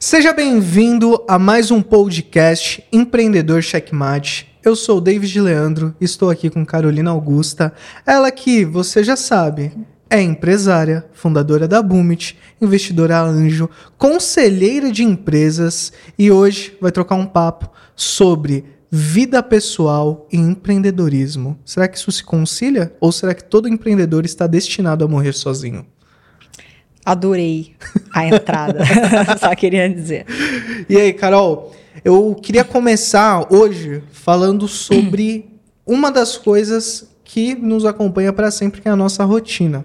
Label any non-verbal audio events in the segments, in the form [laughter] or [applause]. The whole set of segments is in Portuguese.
Seja bem-vindo a mais um podcast Empreendedor Checkmate. Eu sou o David Leandro, estou aqui com Carolina Augusta. Ela que, você já sabe, é empresária, fundadora da Boomit, investidora anjo, conselheira de empresas e hoje vai trocar um papo sobre vida pessoal e empreendedorismo. Será que isso se concilia ou será que todo empreendedor está destinado a morrer sozinho? Adorei a entrada, [laughs] [laughs] só queria dizer. E aí, Carol, eu queria começar hoje falando sobre [clears throat] uma das coisas que nos acompanha para sempre, que é a nossa rotina.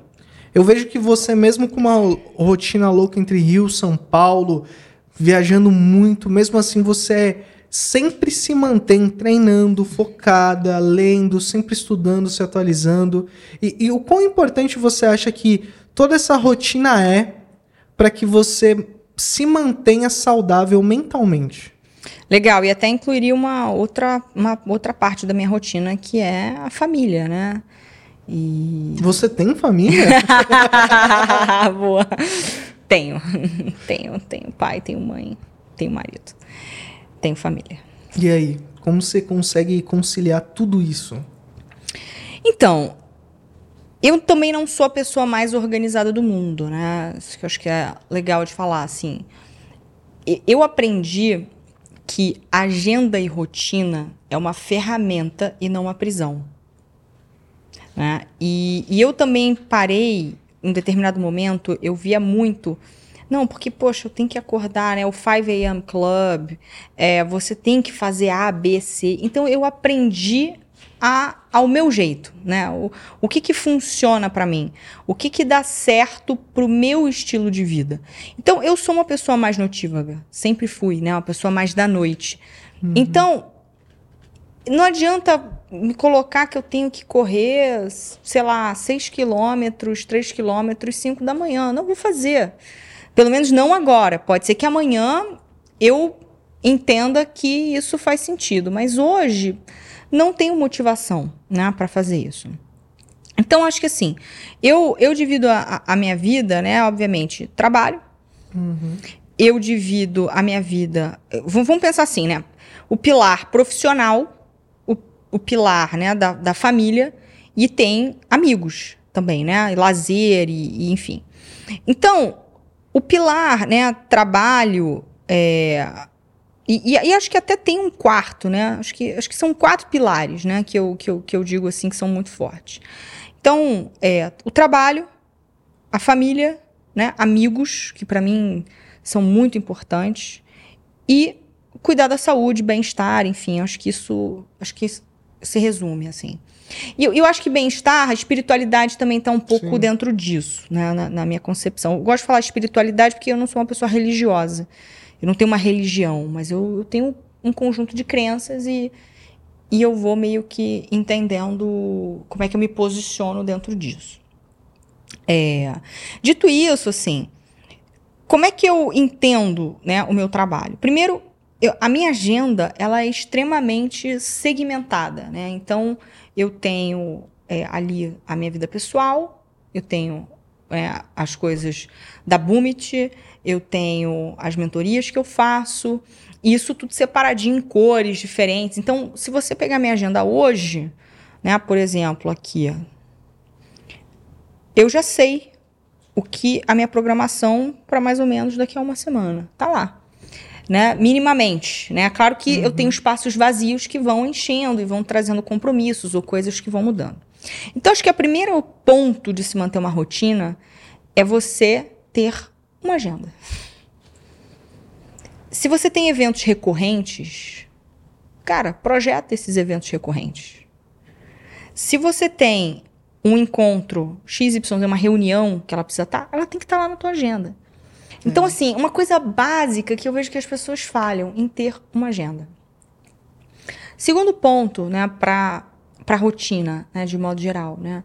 Eu vejo que você, mesmo com uma rotina louca entre Rio, São Paulo, viajando muito, mesmo assim você sempre se mantém treinando, focada, lendo, sempre estudando, se atualizando. E, e o quão importante você acha que toda essa rotina é para que você se mantenha saudável mentalmente? Legal, e até incluiria uma outra, uma outra parte da minha rotina, que é a família, né? E... Você tem família? [laughs] Boa. Tenho. [laughs] Tenho, tenho pai, tenho mãe, tenho marido. Tenho família. E aí, como você consegue conciliar tudo isso? Então, eu também não sou a pessoa mais organizada do mundo, né? Isso que eu acho que é legal de falar, assim. Eu aprendi que agenda e rotina é uma ferramenta e não uma prisão. Né? E, e eu também parei, em determinado momento, eu via muito não, porque, poxa, eu tenho que acordar, né? O 5 a.m. Club, é, você tem que fazer A, B, C. Então, eu aprendi a, ao meu jeito, né? O, o que que funciona para mim? O que que dá certo pro meu estilo de vida? Então, eu sou uma pessoa mais notívaga, sempre fui, né? Uma pessoa mais da noite. Uhum. Então, não adianta me colocar que eu tenho que correr, sei lá, 6 quilômetros, 3 quilômetros, 5 da manhã. Não vou fazer. Pelo menos não agora. Pode ser que amanhã eu entenda que isso faz sentido. Mas hoje não tenho motivação né, para fazer isso. Então, acho que assim, eu, eu divido a, a minha vida, né? Obviamente, trabalho. Uhum. Eu divido a minha vida. Vamos pensar assim, né? O pilar profissional, o, o pilar né, da, da família, e tem amigos também, né? Lazer e, e enfim. Então, o pilar, né? Trabalho, é, e, e, e, acho que até tem um quarto, né? Acho que, acho que são quatro pilares, né? Que eu, que, eu, que eu digo assim que são muito fortes. Então, é o trabalho, a família, né? Amigos, que para mim são muito importantes, e cuidar da saúde, bem-estar, enfim, acho que isso, acho que isso se resume assim. E eu, eu acho que bem-estar, a espiritualidade também está um pouco Sim. dentro disso, né? Na, na minha concepção. Eu gosto de falar espiritualidade porque eu não sou uma pessoa religiosa. Eu não tenho uma religião, mas eu, eu tenho um conjunto de crenças e, e eu vou meio que entendendo como é que eu me posiciono dentro disso. É, dito isso, assim, como é que eu entendo né, o meu trabalho? Primeiro, eu, a minha agenda ela é extremamente segmentada, né? Então, eu tenho é, ali a minha vida pessoal, eu tenho é, as coisas da Bumit, eu tenho as mentorias que eu faço, isso tudo separadinho em cores diferentes. Então, se você pegar minha agenda hoje, né, por exemplo, aqui, eu já sei o que a minha programação para mais ou menos daqui a uma semana. Tá lá. Né, minimamente, né? Claro que uhum. eu tenho espaços vazios que vão enchendo e vão trazendo compromissos ou coisas que vão mudando. Então, acho que o primeiro ponto de se manter uma rotina é você ter uma agenda. Se você tem eventos recorrentes, cara, projeta esses eventos recorrentes. Se você tem um encontro XYZ, uma reunião que ela precisa estar, ela tem que estar lá na tua agenda. Então, é. assim, uma coisa básica que eu vejo que as pessoas falham em ter uma agenda. Segundo ponto, né, para a rotina, né, de modo geral, né?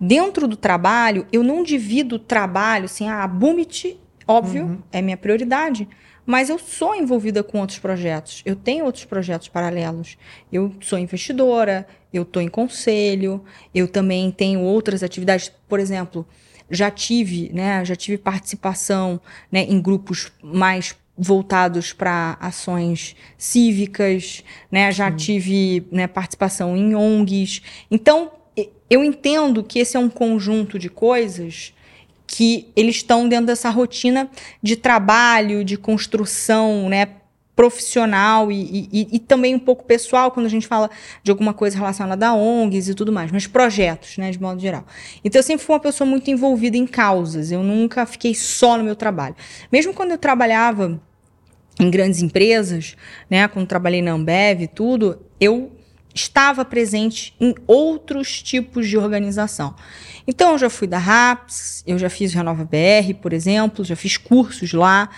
Dentro do trabalho, eu não divido o trabalho assim, ah, a Bumit Óbvio, uhum. é minha prioridade. Mas eu sou envolvida com outros projetos. Eu tenho outros projetos paralelos. Eu sou investidora, eu estou em conselho, eu também tenho outras atividades. Por exemplo, já tive, né, já tive participação né, em grupos mais voltados para ações cívicas, né? Já Sim. tive né, participação em ONGs. Então, eu entendo que esse é um conjunto de coisas que eles estão dentro dessa rotina de trabalho, de construção, né? profissional e, e, e, também um pouco pessoal quando a gente fala de alguma coisa relacionada a ONGs e tudo mais, mas projetos, né, de modo geral. Então eu sempre fui uma pessoa muito envolvida em causas, eu nunca fiquei só no meu trabalho. Mesmo quando eu trabalhava em grandes empresas, né, quando trabalhei na Ambev e tudo, eu estava presente em outros tipos de organização. Então, eu já fui da RAPS, eu já fiz Renova BR, por exemplo, já fiz cursos lá.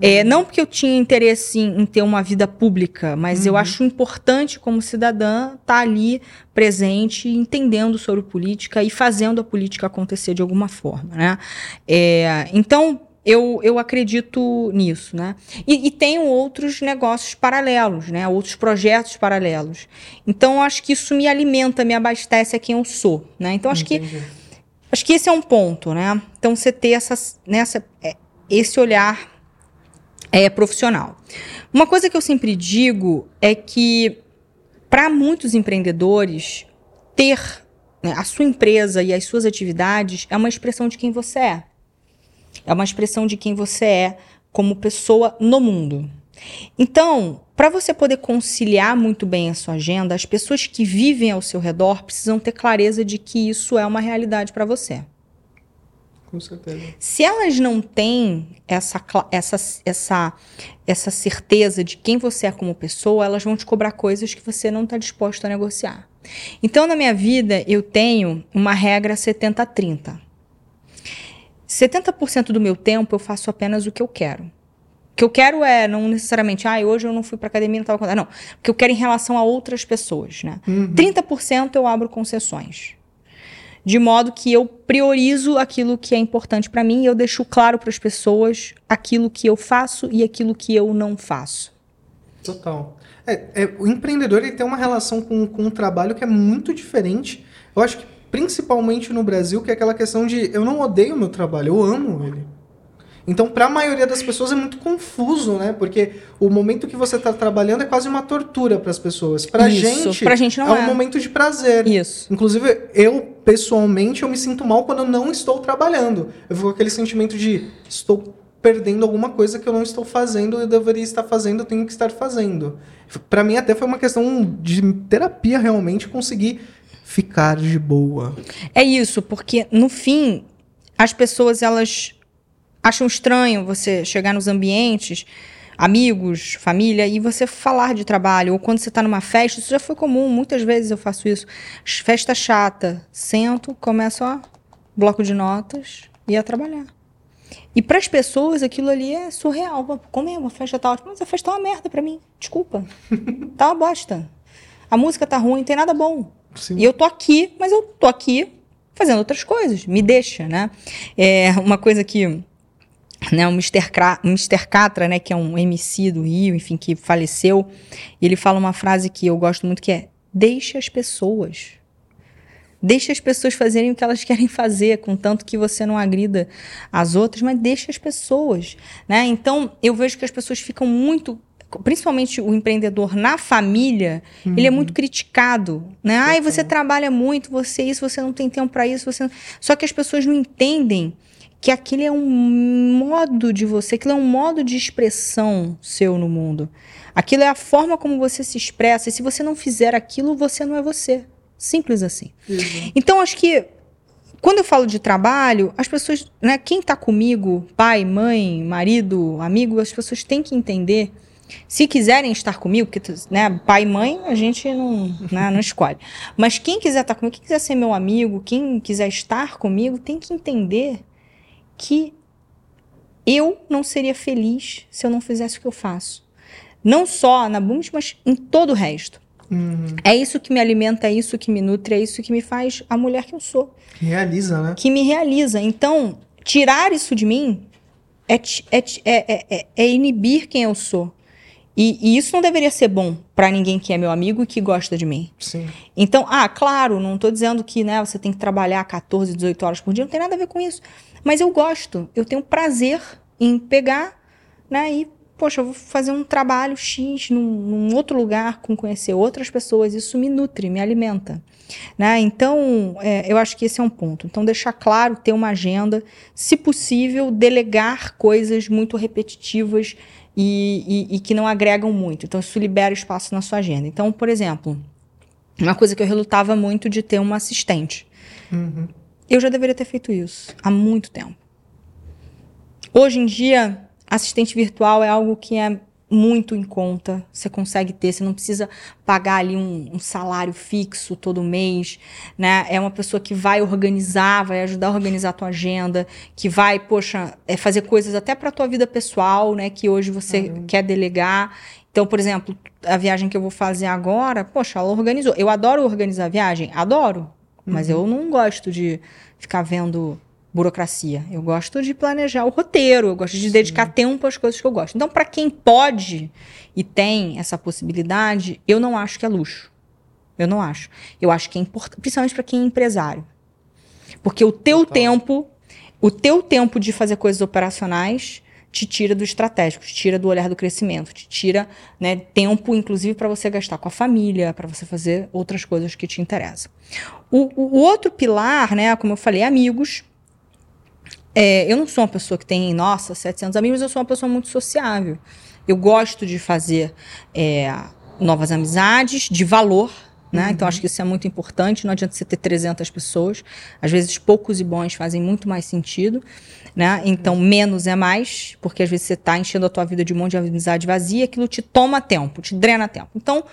É, não porque eu tinha interesse em, em ter uma vida pública, mas uhum. eu acho importante, como cidadã, estar tá ali presente, entendendo sobre política e fazendo a política acontecer de alguma forma. Né? É, então, eu, eu acredito nisso, né? E, e, tenho outros negócios paralelos, né? Outros projetos paralelos. Então, acho que isso me alimenta, me abastece a quem eu sou, né? Então, acho Entendi. que acho que esse é um ponto, né? Então, você ter essa, nessa, é, esse olhar é, profissional. Uma coisa que eu sempre digo é que, para muitos empreendedores, ter né, a sua empresa e as suas atividades é uma expressão de quem você é. É uma expressão de quem você é como pessoa no mundo. Então, para você poder conciliar muito bem a sua agenda, as pessoas que vivem ao seu redor precisam ter clareza de que isso é uma realidade para você. Com certeza. Se elas não têm essa, essa, essa, essa certeza de quem você é como pessoa, elas vão te cobrar coisas que você não está disposto a negociar. Então, na minha vida, eu tenho uma regra 70-30. 70% do meu tempo eu faço apenas o que eu quero. O que eu quero é não necessariamente, ah, hoje eu não fui para academia, não estava Não, o que eu quero em relação a outras pessoas, né? Uhum. 30% eu abro concessões. De modo que eu priorizo aquilo que é importante para mim e eu deixo claro para as pessoas aquilo que eu faço e aquilo que eu não faço. Total. É, é, o empreendedor ele tem uma relação com, com o trabalho que é muito diferente. Eu acho que principalmente no Brasil, que é aquela questão de eu não odeio o meu trabalho, eu amo ele. Então, para a maioria das pessoas é muito confuso, né? Porque o momento que você está trabalhando é quase uma tortura para as pessoas. Para gente, pra gente não é, é um momento de prazer. Isso. Inclusive, eu pessoalmente eu me sinto mal quando eu não estou trabalhando. Eu fico com aquele sentimento de estou perdendo alguma coisa que eu não estou fazendo, eu deveria estar fazendo, eu tenho que estar fazendo. Para mim até foi uma questão de terapia realmente conseguir ficar de boa. É isso, porque no fim as pessoas elas acham estranho você chegar nos ambientes, amigos, família, e você falar de trabalho. Ou quando você está numa festa, isso já foi comum, muitas vezes eu faço isso. Festa chata, sento, começo a bloco de notas e a trabalhar. E para as pessoas aquilo ali é surreal. Como é uma festa tá ótima? Mas a festa tá uma merda para mim. Desculpa. tá uma bosta. A música tá ruim, não tem nada bom. Sim. E eu tô aqui, mas eu tô aqui fazendo outras coisas. Me deixa, né? É uma coisa que né, o Mr. Catra, né, que é um MC do Rio, enfim, que faleceu, ele fala uma frase que eu gosto muito que é: "Deixa as pessoas. Deixa as pessoas fazerem o que elas querem fazer, contanto que você não agrida as outras, mas deixa as pessoas, né? Então, eu vejo que as pessoas ficam muito principalmente o empreendedor na família, uhum. ele é muito criticado, né? Ai, você trabalha muito, você isso, você não tem tempo para isso, você não... Só que as pessoas não entendem que aquele é um modo de você, aquilo é um modo de expressão seu no mundo. Aquilo é a forma como você se expressa, e se você não fizer aquilo, você não é você. Simples assim. Uhum. Então, acho que quando eu falo de trabalho, as pessoas, né, quem está comigo, pai, mãe, marido, amigo, as pessoas têm que entender se quiserem estar comigo, porque né, pai e mãe a gente não, né, não escolhe. Mas quem quiser estar comigo, quem quiser ser meu amigo, quem quiser estar comigo, tem que entender que eu não seria feliz se eu não fizesse o que eu faço. Não só na Booms, mas em todo o resto. Uhum. É isso que me alimenta, é isso que me nutre, é isso que me faz a mulher que eu sou. Realiza, né? Que me realiza. Então, tirar isso de mim é, é, é, é, é inibir quem eu sou. E, e, isso não deveria ser bom para ninguém que é meu amigo e que gosta de mim. Sim. Então, ah, claro, não estou dizendo que né, você tem que trabalhar 14, 18 horas por dia, não tem nada a ver com isso. Mas eu gosto, eu tenho prazer em pegar né, e poxa, eu vou fazer um trabalho X num, num outro lugar, com conhecer outras pessoas, isso me nutre, me alimenta. Né? Então, é, eu acho que esse é um ponto. Então, deixar claro, ter uma agenda, se possível, delegar coisas muito repetitivas e, e, e que não agregam muito. Então, isso libera espaço na sua agenda. Então, por exemplo, uma coisa que eu relutava muito de ter uma assistente. Uhum. Eu já deveria ter feito isso há muito tempo. Hoje em dia, assistente virtual é algo que é muito em conta, você consegue ter, você não precisa pagar ali um, um, salário fixo todo mês, né? É uma pessoa que vai organizar, vai ajudar a organizar a tua agenda, que vai, poxa, é fazer coisas até para tua vida pessoal, né? Que hoje você uhum. quer delegar. Então, por exemplo, a viagem que eu vou fazer agora, poxa, ela organizou. Eu adoro organizar a viagem, adoro, uhum. mas eu não gosto de ficar vendo burocracia. Eu gosto de planejar o roteiro, eu gosto de Sim. dedicar tempo às coisas que eu gosto. Então, para quem pode e tem essa possibilidade, eu não acho que é luxo. Eu não acho. Eu acho que é importante, principalmente para quem é empresário. Porque o teu tempo, o teu tempo de fazer coisas operacionais te tira do estratégico, te tira do olhar do crescimento, te tira né, tempo, inclusive, para você gastar com a família, para você fazer outras coisas que te interessam. O, o, outro pilar, né, como eu falei, é amigos. É, eu não sou uma pessoa que tem, nossa, 700 amigos, eu sou uma pessoa muito sociável. Eu gosto de fazer é, novas amizades de valor, né? Uhum. Então, acho que isso é muito importante. Não adianta você ter 300 pessoas. Às vezes, poucos e bons fazem muito mais sentido. Né? Então, menos é mais, porque às vezes você está enchendo a tua vida de um monte de amizade vazia, aquilo te toma tempo, te drena tempo. Então,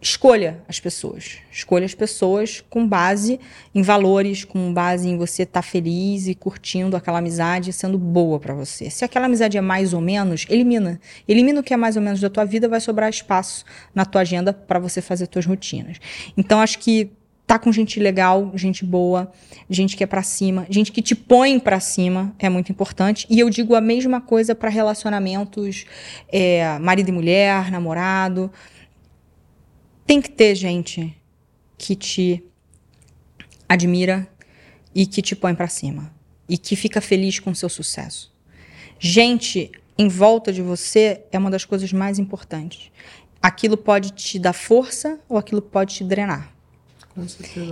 escolha as pessoas. Escolha as pessoas com base em valores, com base em você estar tá feliz e curtindo aquela amizade sendo boa para você. Se aquela amizade é mais ou menos, elimina. Elimina o que é mais ou menos da tua vida, vai sobrar espaço na tua agenda para você fazer suas rotinas. Então acho que tá com gente legal, gente boa, gente que é para cima, gente que te põe para cima é muito importante. E eu digo a mesma coisa para relacionamentos é, marido e mulher, namorado tem que ter gente que te admira e que te põe para cima e que fica feliz com o seu sucesso. Gente em volta de você é uma das coisas mais importantes. Aquilo pode te dar força ou aquilo pode te drenar.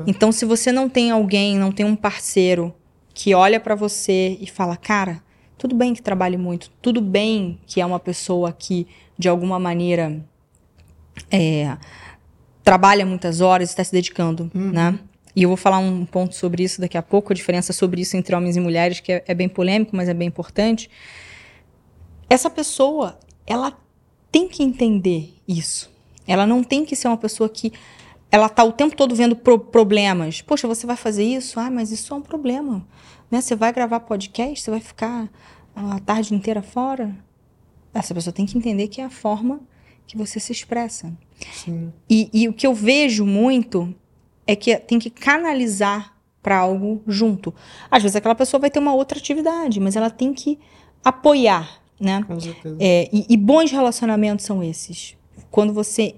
Então, se você não tem alguém, não tem um parceiro que olha para você e fala, cara, tudo bem que trabalhe muito, tudo bem que é uma pessoa que de alguma maneira é, trabalha muitas horas, está se dedicando, uhum. né? E eu vou falar um ponto sobre isso daqui a pouco, a diferença sobre isso entre homens e mulheres, que é, é bem polêmico, mas é bem importante. Essa pessoa, ela tem que entender isso. Ela não tem que ser uma pessoa que ela tá o tempo todo vendo pro problemas. Poxa, você vai fazer isso? Ah, mas isso é um problema. Né? Você vai gravar podcast, você vai ficar a tarde inteira fora. Essa pessoa tem que entender que é a forma que você se expressa. E, e o que eu vejo muito é que tem que canalizar para algo junto. Às vezes aquela pessoa vai ter uma outra atividade, mas ela tem que apoiar, né? Com certeza. É, e, e bons relacionamentos são esses. Quando você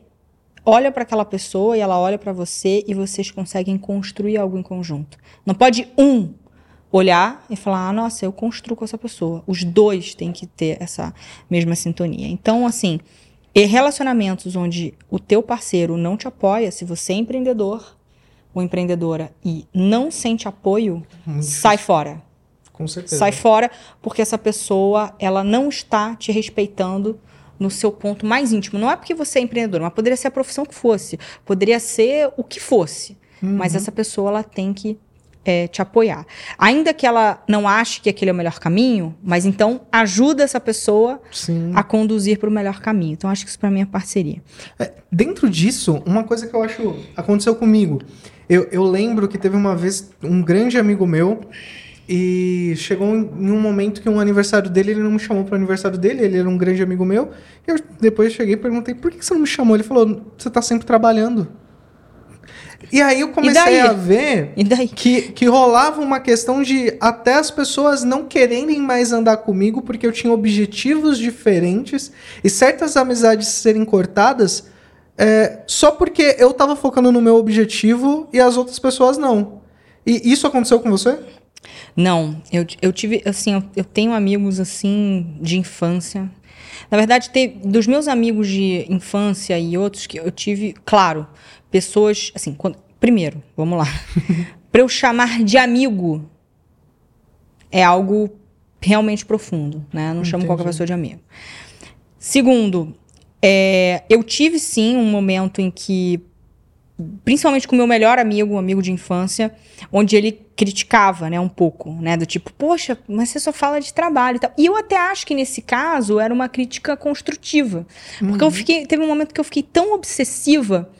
olha para aquela pessoa e ela olha para você e vocês conseguem construir algo em conjunto. Não pode um olhar e falar, ah, nossa, eu construo com essa pessoa. Os dois têm que ter essa mesma sintonia. Então, assim, e relacionamentos onde o teu parceiro não te apoia, se você é empreendedor ou empreendedora e não sente apoio, sai difícil. fora. Com certeza. Sai fora porque essa pessoa, ela não está te respeitando no seu ponto mais íntimo. Não é porque você é empreendedor, mas poderia ser a profissão que fosse, poderia ser o que fosse. Uhum. Mas essa pessoa ela tem que é, te apoiar. Ainda que ela não ache que aquele é o melhor caminho, mas então ajuda essa pessoa Sim. a conduzir para o melhor caminho. Então acho que isso para mim é parceria. É, dentro disso, uma coisa que eu acho aconteceu comigo. Eu, eu lembro que teve uma vez um grande amigo meu e chegou em um momento que um aniversário dele, ele não me chamou para o aniversário dele, ele era um grande amigo meu. E eu depois cheguei e perguntei: por que você não me chamou? Ele falou: você está sempre trabalhando. E aí eu comecei a ver que, que rolava uma questão de até as pessoas não quererem mais andar comigo porque eu tinha objetivos diferentes e certas amizades serem cortadas é, só porque eu tava focando no meu objetivo e as outras pessoas não. E isso aconteceu com você? Não, eu, eu tive, assim, eu, eu tenho amigos, assim, de infância. Na verdade, teve, dos meus amigos de infância e outros que eu tive, claro, pessoas, assim, quando, primeiro, vamos lá. [laughs] para eu chamar de amigo é algo realmente profundo, né? Eu não Entendi. chamo qualquer pessoa de amigo. Segundo, é, eu tive sim um momento em que, principalmente com o meu melhor amigo, um amigo de infância, onde ele criticava, né, um pouco, né, do tipo, poxa, mas você só fala de trabalho e tal. E eu até acho que nesse caso era uma crítica construtiva, porque uhum. eu fiquei, teve um momento que eu fiquei tão obsessiva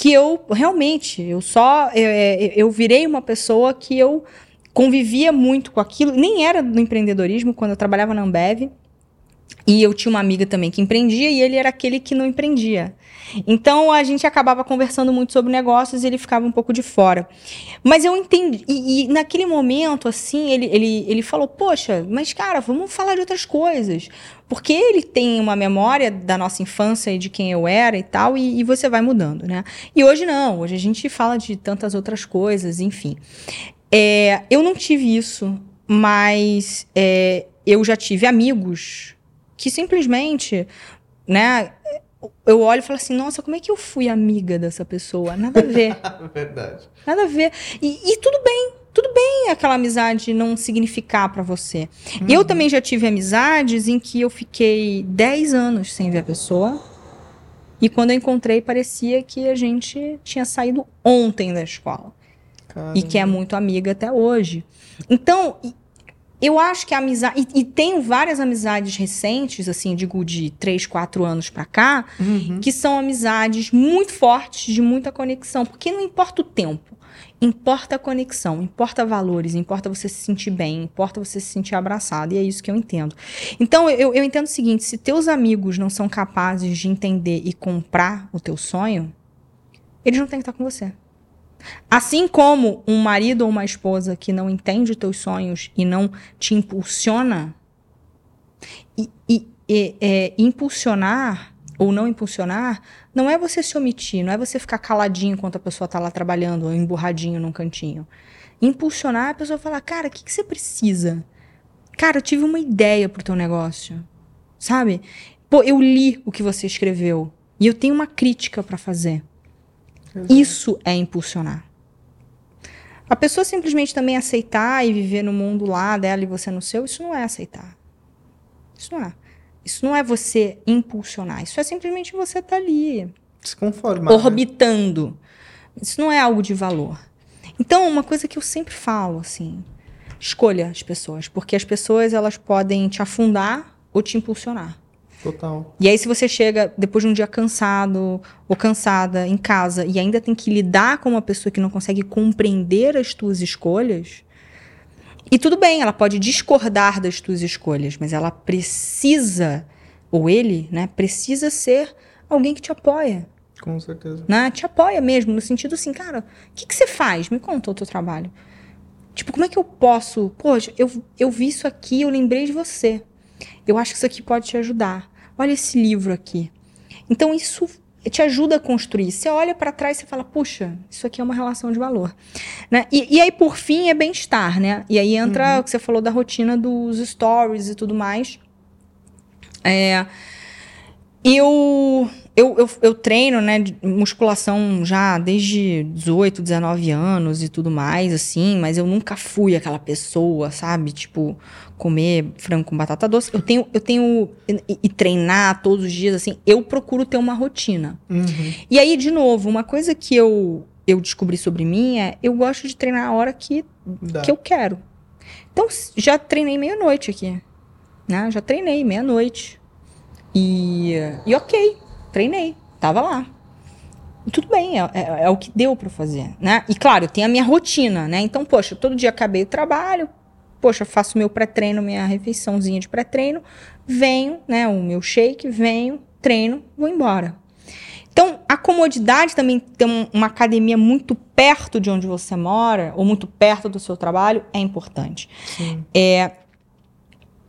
que eu realmente, eu só, eu, eu virei uma pessoa que eu convivia muito com aquilo, nem era do empreendedorismo quando eu trabalhava na Ambev. E eu tinha uma amiga também que empreendia e ele era aquele que não empreendia. Então a gente acabava conversando muito sobre negócios e ele ficava um pouco de fora. Mas eu entendi. E, e, naquele momento, assim, ele, ele, ele falou: Poxa, mas cara, vamos falar de outras coisas. Porque ele tem uma memória da nossa infância e de quem eu era e tal, e, e você vai mudando, né? E hoje não, hoje a gente fala de tantas outras coisas, enfim. É, eu não tive isso, mas é, eu já tive amigos que simplesmente, né? Eu olho e falo assim, nossa, como é que eu fui amiga dessa pessoa? Nada a ver. [laughs] Verdade. Nada a ver. E, e, tudo bem, tudo bem aquela amizade não significar para você. Uhum. Eu também já tive amizades em que eu fiquei 10 anos sem ver a pessoa. E quando eu encontrei, parecia que a gente tinha saído ontem da escola. Caramba. E que é muito amiga até hoje. Então, eu acho que a amizade. E, e, tenho várias amizades recentes, assim, digo de 3, 4 anos pra cá, uhum. que são amizades muito fortes, de muita conexão. Porque não importa o tempo, importa a conexão, importa valores, importa você se sentir bem, importa você se sentir abraçado. E é isso que eu entendo. Então, eu, eu entendo o seguinte: se teus amigos não são capazes de entender e comprar o teu sonho, eles não têm que estar com você. Assim como um marido ou uma esposa que não entende teus sonhos e não te impulsiona, e, e, e é, impulsionar ou não impulsionar não é você se omitir, não é você ficar caladinho enquanto a pessoa está lá trabalhando ou emburradinho num cantinho. Impulsionar é a pessoa falar, cara, o que, que você precisa? Cara, eu tive uma ideia pro teu negócio. Sabe? Pô, eu li o que você escreveu e eu tenho uma crítica para fazer. Exato. Isso é impulsionar. A pessoa simplesmente também aceitar e viver no mundo lá dela e você no seu, isso não é aceitar. Isso não é. Isso não é você impulsionar. Isso é simplesmente você estar tá ali. Se conformar. Né? Orbitando. Né? Isso não é algo de valor. Então, uma coisa que eu sempre falo, assim, escolha as pessoas, porque as pessoas elas podem te afundar ou te impulsionar. Total. E aí, se você chega depois de um dia cansado ou cansada em casa e ainda tem que lidar com uma pessoa que não consegue compreender as tuas escolhas, e tudo bem, ela pode discordar das tuas escolhas, mas ela precisa, ou ele, né, precisa ser alguém que te apoia. Com certeza. Né? Te apoia mesmo, no sentido assim, cara, o que, que você faz? Me conta o teu trabalho. Tipo, como é que eu posso? Poxa, eu, eu vi isso aqui, eu lembrei de você. Eu acho que isso aqui pode te ajudar. Olha esse livro aqui. Então isso te ajuda a construir. Você olha para trás e fala, puxa, isso aqui é uma relação de valor. Né? E, e aí, por fim, é bem-estar, né? E aí entra uhum. o que você falou da rotina dos stories e tudo mais. É, eu eu, eu, eu, treino, né, musculação já desde 18, 19 anos e tudo mais, assim, mas eu nunca fui aquela pessoa, sabe? Tipo, comer frango com batata doce. Eu tenho, eu tenho, e, e treinar todos os dias, assim, eu procuro ter uma rotina. Uhum. E aí, de novo, uma coisa que eu, eu descobri sobre mim é, eu gosto de treinar a hora que, que eu quero. Então, já treinei meia-noite aqui, né? Já treinei meia-noite. E, e ok, treinei, tava lá. E tudo bem, é, é, é o que deu para fazer, né? E claro, tem a minha rotina, né? Então, poxa, todo dia acabei o trabalho, poxa, faço meu pré-treino, minha refeiçãozinha de pré-treino, venho, né, o meu shake, venho, treino, vou embora. Então, a comodidade também ter uma academia muito perto de onde você mora, ou muito perto do seu trabalho, é importante. Sim. É,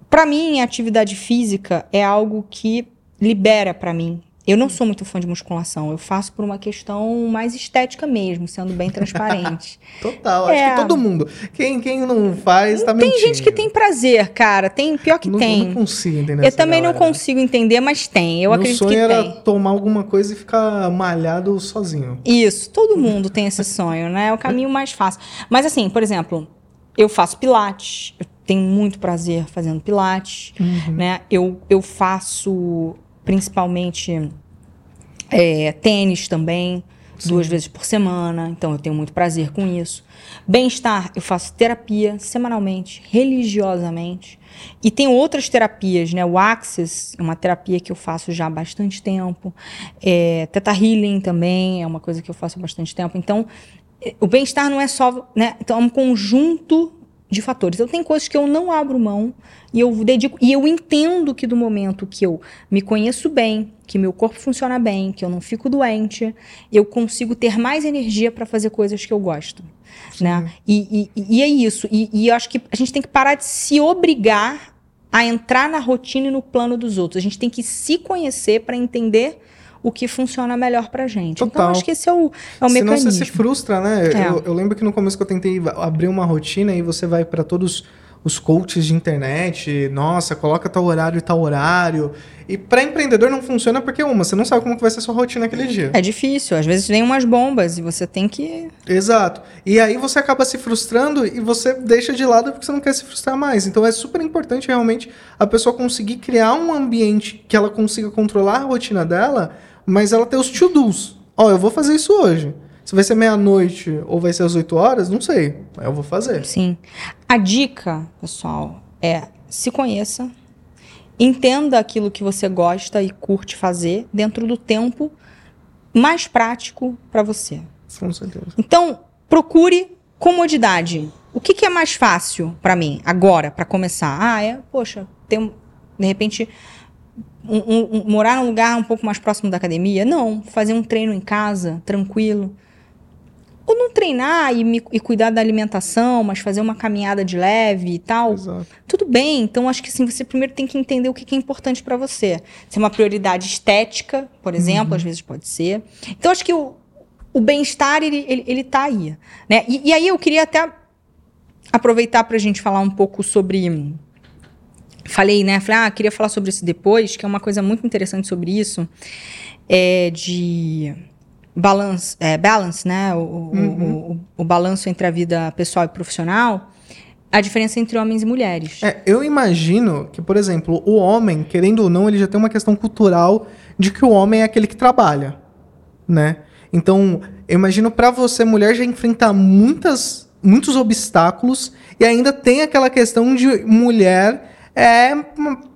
para mim, a atividade física é algo que libera para mim Eu não sou muito fã de musculação. Eu faço por uma questão mais estética mesmo, sendo bem transparente. [laughs] Total. É. Acho que todo mundo. Quem, quem não faz, tá tem mentindo. Tem gente que tem prazer, cara. Tem pior que não, tem. Eu não consigo entender Eu também galera. não consigo entender, mas tem. Eu Meu acredito sonho que era tem. tomar alguma coisa e ficar malhado sozinho. Isso. Todo mundo tem esse sonho, né? É o caminho mais fácil. Mas assim, por exemplo, eu faço pilates. Eu tenho muito prazer fazendo pilates, Uhum. né? Eu, eu faço principalmente é, tênis também, duas vezes por semana. Então eu tenho muito prazer com isso. Bem-estar, eu faço terapia semanalmente, religiosamente. E tem outras terapias, né? O Access é uma terapia que eu faço já há bastante tempo. É, Theta Healing também é uma coisa que eu faço há bastante tempo. Então, eh, o bem-estar não é só, né? Então, é um conjunto de fatores. Eu tenho coisas que eu não abro mão e eu dedico e eu entendo que do momento que eu me conheço bem, que meu corpo funciona bem, que eu não fico doente, eu consigo ter mais energia para fazer coisas que eu gosto, né? E, e, e é isso. E, e eu acho que a gente tem que parar de se obrigar a entrar na rotina e no plano dos outros. A gente tem que se conhecer para entender o que funciona melhor pra gente. Então, Total. acho que esse é o, é o Senão mecanismo. você se frustra, né? É. Eu, eu lembro que no começo que eu tentei abrir uma rotina e você vai para todos os coaches de internet, nossa, coloca tal horário e tal horário. E para empreendedor não funciona porque uma, você não sabe como que vai ser a sua rotina aquele dia. É difícil, às vezes vem umas bombas e você tem que. Exato. E aí você acaba se frustrando e você deixa de lado porque você não quer se frustrar mais. Então é super importante realmente a pessoa conseguir criar um ambiente que ela consiga controlar a rotina dela, mas ela ter os to-dos. Ó, eu vou fazer isso hoje. Se vai ser meia-noite ou vai ser às 8 horas, não sei. Eu vou fazer. Sim. A dica, pessoal, é se conheça, entenda aquilo que você gosta e curte fazer dentro do tempo mais prático para você. Com certeza. Então, procure comodidade. O que, que é mais fácil para mim agora, para começar? Ah, é, poxa, ter, um- de repente, um- um- um- morar num lugar um pouco mais próximo da academia? Não, fazer um treino em casa, tranquilo. Ou não treinar e, me- e cuidar da alimentação, mas fazer uma caminhada de leve e tal. Exato. Tudo bem, então acho que assim, você primeiro tem que entender o que que é importante para você. Se é uma prioridade estética, por exemplo, às vezes pode ser. Então acho que o, o bem-estar, ele, ele, ele tá aí. Né? E, e aí eu queria até aproveitar para a gente falar um pouco sobre. Falei, né? Falei, ah, queria falar sobre isso depois, que é uma coisa muito interessante sobre isso. É de balance, é, balance né? O, o- o, o, o balanço entre a vida pessoal e profissional. A diferença entre homens e mulheres. É, eu imagino que, por exemplo, o homem, querendo ou não, ele já tem uma questão cultural de que o homem é aquele que trabalha, né? Então, eu imagino pra você, mulher, já enfrentar muitas, muitos obstáculos e ainda tem aquela questão de mulher é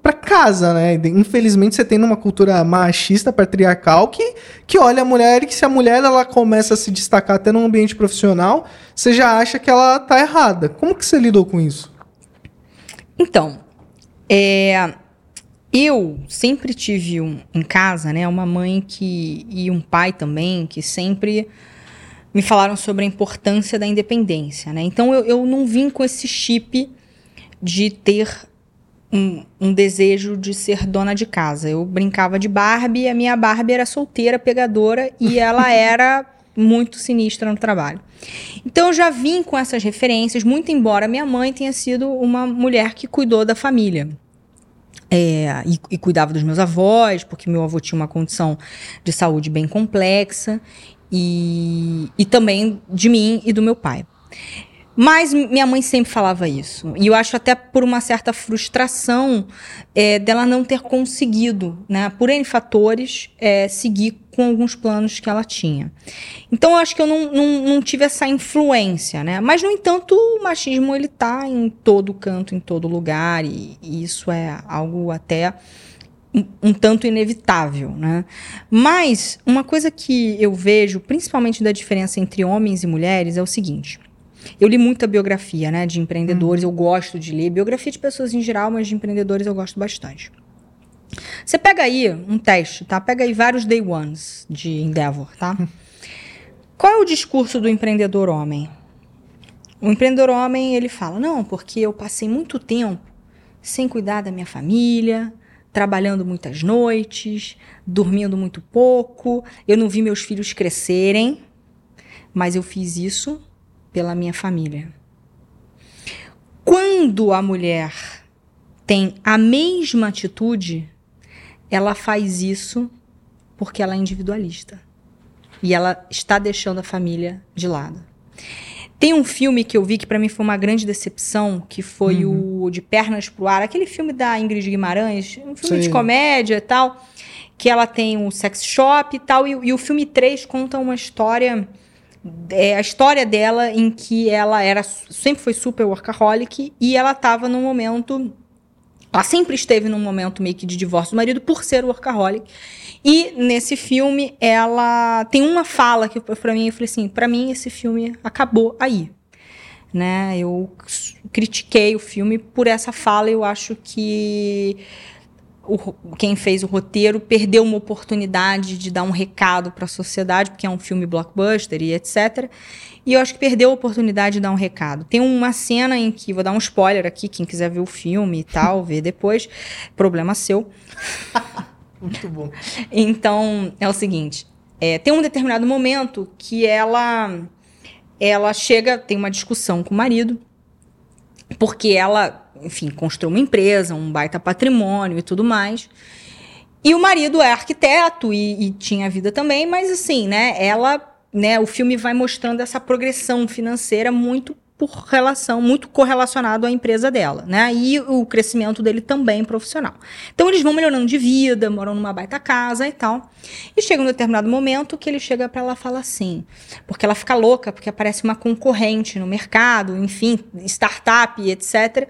para casa, né? Infelizmente você tem numa cultura machista, patriarcal que, que olha a mulher e que se a mulher ela começa a se destacar até no ambiente profissional, você já acha que ela tá errada. Como que você lidou com isso? Então, é, eu sempre tive um- em casa, né, uma mãe que e um pai também que sempre me falaram sobre a importância da independência, né? Então eu, eu não vim com esse chip de ter um, um desejo de ser dona de casa. Eu brincava de Barbie, e a minha Barbie era solteira, pegadora e ela [laughs] era muito sinistra no trabalho. Então eu já vim com essas referências, muito embora minha mãe tenha sido uma mulher que cuidou da família. É, e, e cuidava dos meus avós, porque meu avô tinha uma condição de saúde bem complexa, e, e também de mim e do meu pai. Mas minha mãe sempre falava isso. E eu acho até por uma certa frustração é, dela não ter conseguido, né, por N fatores, é, seguir com alguns planos que ela tinha. Então eu acho que eu não, não, não tive essa influência, né? Mas, no entanto, o machismo ele tá em todo canto, em todo lugar, e, e isso é algo até um, um tanto inevitável, né? Mas uma coisa que eu vejo, principalmente da diferença entre homens e mulheres, é o seguinte. Eu li muita biografia, né, de empreendedores, eu gosto de ler biografia de pessoas em geral, mas de empreendedores eu gosto bastante. Você pega aí um teste, tá? Pega aí vários day ones de Endeavor, tá? [laughs] Qual é o discurso do empreendedor homem? O empreendedor homem, ele fala: "Não, porque eu passei muito tempo sem cuidar da minha família, trabalhando muitas noites, dormindo muito pouco. Eu não vi meus filhos crescerem, mas eu fiz isso pela minha família. Quando a mulher tem a mesma atitude, ela faz isso porque ela é individualista. E ela está deixando a família de lado. Tem um filme que eu vi que para mim foi uma grande decepção, que foi uhum. o De Pernas pro Ar, aquele filme da Ingrid Guimarães, um filme Sim. de comédia e tal, que ela tem um sex shop e tal, e, e o filme 3 conta uma história é a história dela em que ela era sempre foi super workaholic e ela estava num momento ela sempre esteve num momento meio que de divórcio do marido por ser workaholic e nesse filme, ela tem uma fala que para mim, eu falei assim, para mim esse filme acabou aí. Né? Eu critiquei o filme por essa fala, eu acho que o, quem fez o roteiro perdeu uma oportunidade de dar um recado para a sociedade, porque é um filme blockbuster e etc. E eu acho que perdeu a oportunidade de dar um recado. Tem uma cena em que, vou dar um spoiler aqui, quem quiser ver o filme e tal, ver depois, problema seu. [laughs] Muito bom. Então, é o seguinte: é, tem um determinado momento que ela ela chega, tem uma discussão com o marido, porque ela, enfim, construiu uma empresa, um baita patrimônio e tudo mais. E o marido é arquiteto e, e tinha vida também, mas assim, né, ela né, o filme vai mostrando essa progressão financeira muito por relação, muito correlacionado à empresa dela, né? E o crescimento dele também profissional. Então eles vão melhorando de vida, moram numa baita casa e tal. E chega um determinado momento que ele chega para ela e fala assim, porque ela fica louca, porque aparece uma concorrente no mercado, enfim, startup, etc.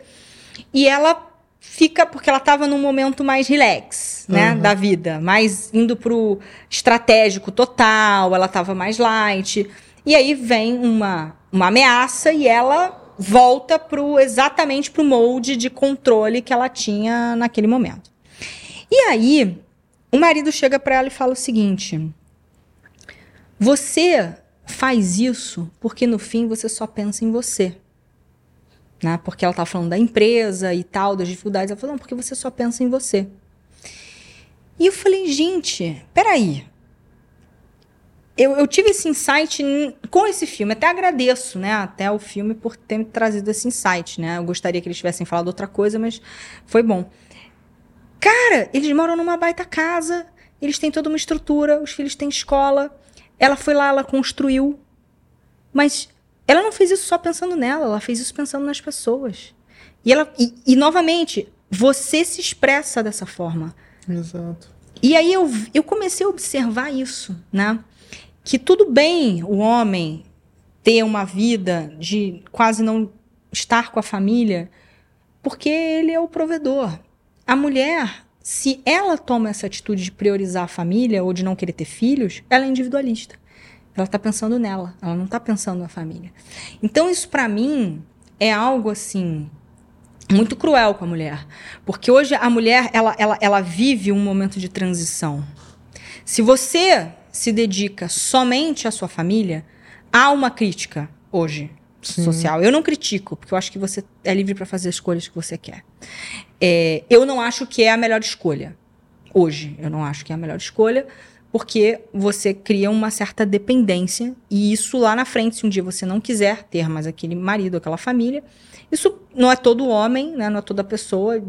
E ela fica porque ela estava num momento mais relax, né, uhum. da vida, mais indo pro estratégico total, ela estava mais light. E aí vem uma uma ameaça e ela volta pro, exatamente para o molde de controle que ela tinha naquele momento. E aí, o marido chega para ela e fala o seguinte: Você faz isso porque no fim você só pensa em você. Né? Porque ela tá falando da empresa e tal, das dificuldades. Ela falou: Não, porque você só pensa em você. E eu falei: Gente, peraí eu, eu, tive esse insight com esse filme. Até agradeço, né? Até o filme por ter me trazido esse insight, né? Eu gostaria que eles tivessem falado outra coisa, mas foi bom. Cara, eles moram numa baita casa, eles têm toda uma estrutura, os filhos têm escola. Ela foi lá, ela construiu. Mas ela não fez isso só pensando nela, ela fez isso pensando nas pessoas. E ela e, e novamente, você se expressa dessa forma. Exato. E aí eu, eu comecei a observar isso, né? que tudo bem o homem ter uma vida de quase não estar com a família, porque ele é o provedor. A mulher, se ela toma essa atitude de priorizar a família ou de não querer ter filhos, ela é individualista. Ela está pensando nela, ela não está pensando na família. Então, isso para mim é algo assim muito cruel com a mulher, porque hoje a mulher ela, ela, ela vive um momento de transição. Se você se dedica somente à sua família, há uma crítica hoje Sim. social. Eu não critico, porque eu acho que você é livre para fazer as escolhas que você quer. É, eu não acho que é a melhor escolha. Hoje, eu não acho que é a melhor escolha, porque você cria uma certa dependência, e isso lá na frente, se um dia você não quiser ter mais aquele marido, aquela família, isso não é todo homem, né, não é toda pessoa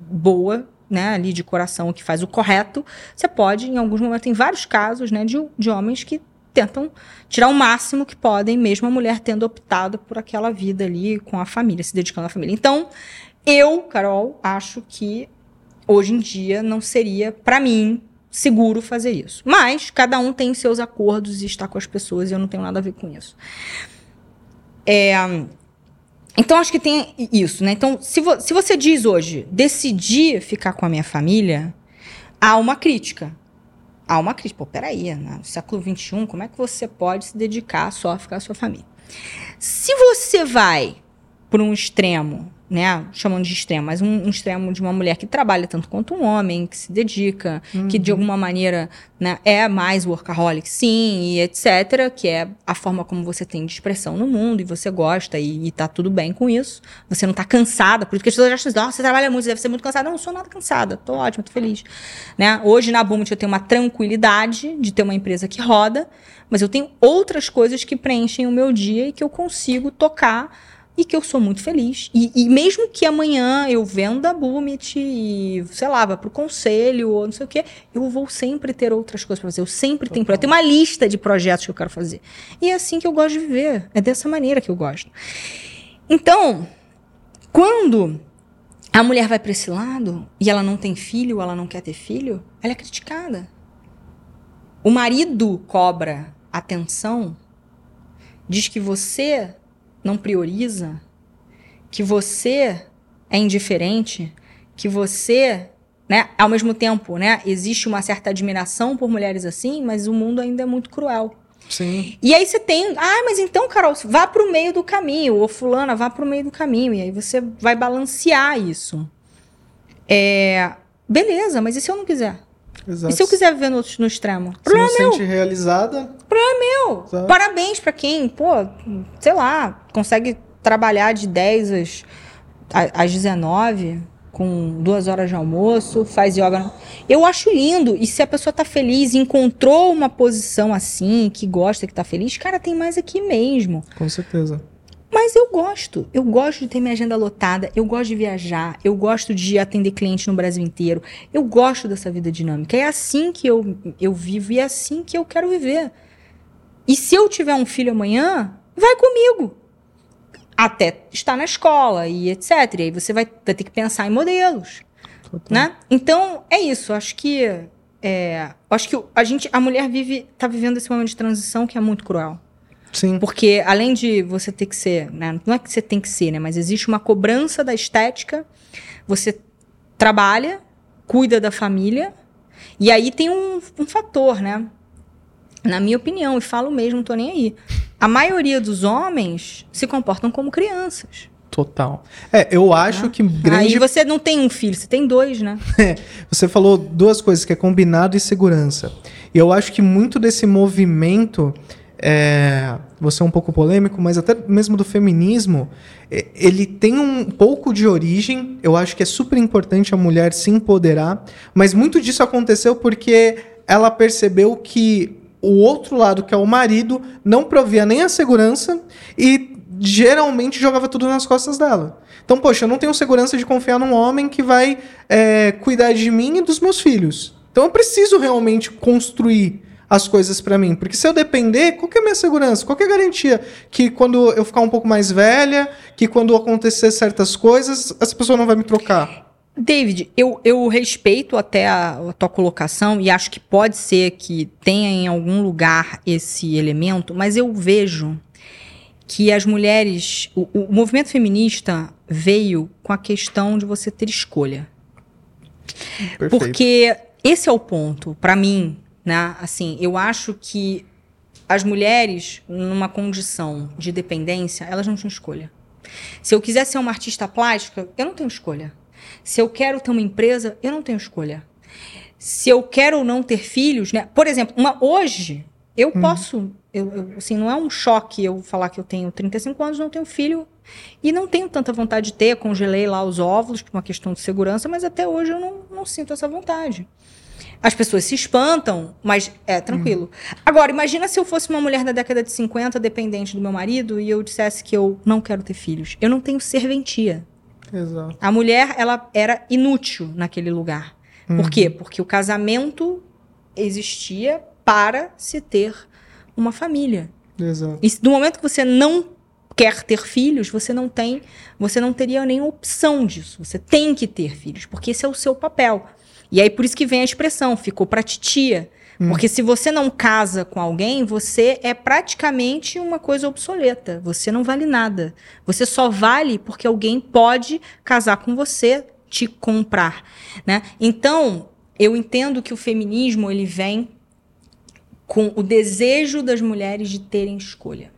boa né, ali de coração que faz o correto, você pode, em alguns momentos, tem vários casos né, de, de homens que tentam tirar o máximo que podem, mesmo a mulher tendo optado por aquela vida ali com a família, se dedicando à família. Então, eu, Carol, acho que hoje em dia não seria, para mim, seguro fazer isso. Mas cada um tem seus acordos e está com as pessoas e eu não tenho nada a ver com isso. É, então, acho que tem isso, né? Então, se, vo se você diz hoje, decidir ficar com a minha família, há uma crítica. Há uma crítica. Pô, peraí, né? no século XXI, como é que você pode se dedicar só a ficar com a sua família? Se você vai por um extremo, né, chamando de extremo, mas um, um, extremo de uma mulher que trabalha tanto quanto um homem, que se dedica, uhum. que de alguma maneira né, é mais workaholic, sim, e etc., que é a forma como você tem de expressão no mundo e você gosta e, e tá tudo bem com isso. Você não tá cansada, por isso que as pessoas acham assim, oh, você trabalha muito, você deve ser muito cansada. Não, não sou nada cansada, tô ótima, tô feliz. Né? Hoje na Bumit eu tenho uma tranquilidade de ter uma empresa que roda, mas eu tenho outras coisas que preenchem o meu dia e que eu consigo tocar e que eu sou muito feliz. E, e mesmo que amanhã eu venda a Bumit e, sei lá, vá pro conselho ou não sei o quê, eu vou sempre ter outras coisas para fazer. Eu sempre tenho projeto. Tem uma lista de projetos que eu quero fazer. E é assim que eu gosto de viver. É dessa maneira que eu gosto. Então, quando a mulher vai para esse lado e ela não tem filho, ela não quer ter filho, ela é criticada. O marido cobra atenção, diz que você não prioriza, que você é indiferente, que você, né, ao mesmo tempo, né, existe uma certa admiração por mulheres assim, mas o mundo ainda é muito cruel. Sim. E aí você tem, ah, mas então, Carol, vá para o meio do caminho, ou fulana, vá para o meio do caminho, e aí você vai balancear isso. É, beleza, mas e se eu não quiser? Exato. E se eu quiser viver no, no extremo? Se problema não meu. sente realizada? Problema meu. Exato. Parabéns para quem, pô, sei lá, consegue trabalhar de 10 às, às 19, com duas horas de almoço, faz yoga. Eu acho lindo. E se a pessoa tá feliz, encontrou uma posição assim, que gosta, que tá feliz, cara, tem mais aqui mesmo. Com certeza. Mas eu gosto. Eu gosto de ter minha agenda lotada. Eu gosto de viajar. Eu gosto de atender cliente no Brasil inteiro. Eu gosto dessa vida dinâmica. É assim que eu, eu vivo e é assim que eu quero viver. E se eu tiver um filho amanhã, vai comigo. Até estar na escola e etc. E aí você vai, vai ter que pensar em modelos. Né? Então, é isso. Acho que. É, acho que a gente, a mulher vive, tá vivendo esse momento de transição que é muito cruel. Sim. Porque além de você ter que ser, né, não é que você tem que ser, né, mas existe uma cobrança da estética. Você trabalha, cuida da família, e aí tem um, um fator, né? Na minha opinião, e falo mesmo, não tô nem aí. A maioria dos homens se comportam como crianças. Total. É, eu acho ah. que grande. Aí você não tem um filho, você tem dois, né? [laughs] É, você falou duas coisas, que é combinado e segurança. E eu acho que muito desse movimento é, você é um pouco polêmico, mas até mesmo do feminismo, é, ele tem um pouco de origem. Eu acho que é super importante a mulher se empoderar, mas muito disso aconteceu porque ela percebeu que o outro lado, que é o marido, não provia nem a segurança e geralmente jogava tudo nas costas dela. Então, poxa, eu não tenho segurança de confiar num homem que vai é, cuidar de mim e dos meus filhos. Então, eu preciso realmente construir as coisas para mim. Porque se eu depender, qual é a minha segurança? Qual é a garantia que quando eu ficar um pouco mais velha, que quando acontecer certas coisas, essa pessoa não vai me trocar? David, eu, eu respeito até a, a, tua colocação e acho que pode ser que tenha em algum lugar esse elemento, mas eu vejo que as mulheres. O, o movimento feminista veio com a questão de você ter escolha. Perfeito. Porque esse é o ponto, para mim, né? Assim, eu acho que as mulheres, numa condição de dependência, elas não tinham escolha. Se eu quiser ser uma artista plástica, eu não tenho escolha. Se eu quero ter uma empresa, eu não tenho escolha. Se eu quero ou não ter filhos, né? Por exemplo, uma, hoje eu hum. posso, eu, eu, assim, não é um choque eu falar que eu tenho 35 anos, não tenho filho e não tenho tanta vontade de ter. Congelei lá os óvulos por uma questão de segurança, mas até hoje eu não, não sinto essa vontade. As pessoas se espantam, mas é tranquilo. Uhum. Agora, imagina se eu fosse uma mulher da década de 50, dependente do meu marido, e eu dissesse que eu não quero ter filhos. Eu não tenho serventia. Exato. A mulher, ela era inútil naquele lugar. Uhum. Por quê? Porque o casamento existia para se ter uma família. Exato. E no momento que você não quer ter filhos, você não tem, você não teria nem opção disso. Você tem que ter filhos, porque esse é o seu papel. E aí por isso que vem a expressão, ficou pra titia. Hum. Porque se você não casa com alguém, você é praticamente uma coisa obsoleta. Você não vale nada. Você só vale porque alguém pode casar com você, te comprar, né? Então, eu entendo que o feminismo ele vem com o desejo das mulheres de terem escolha.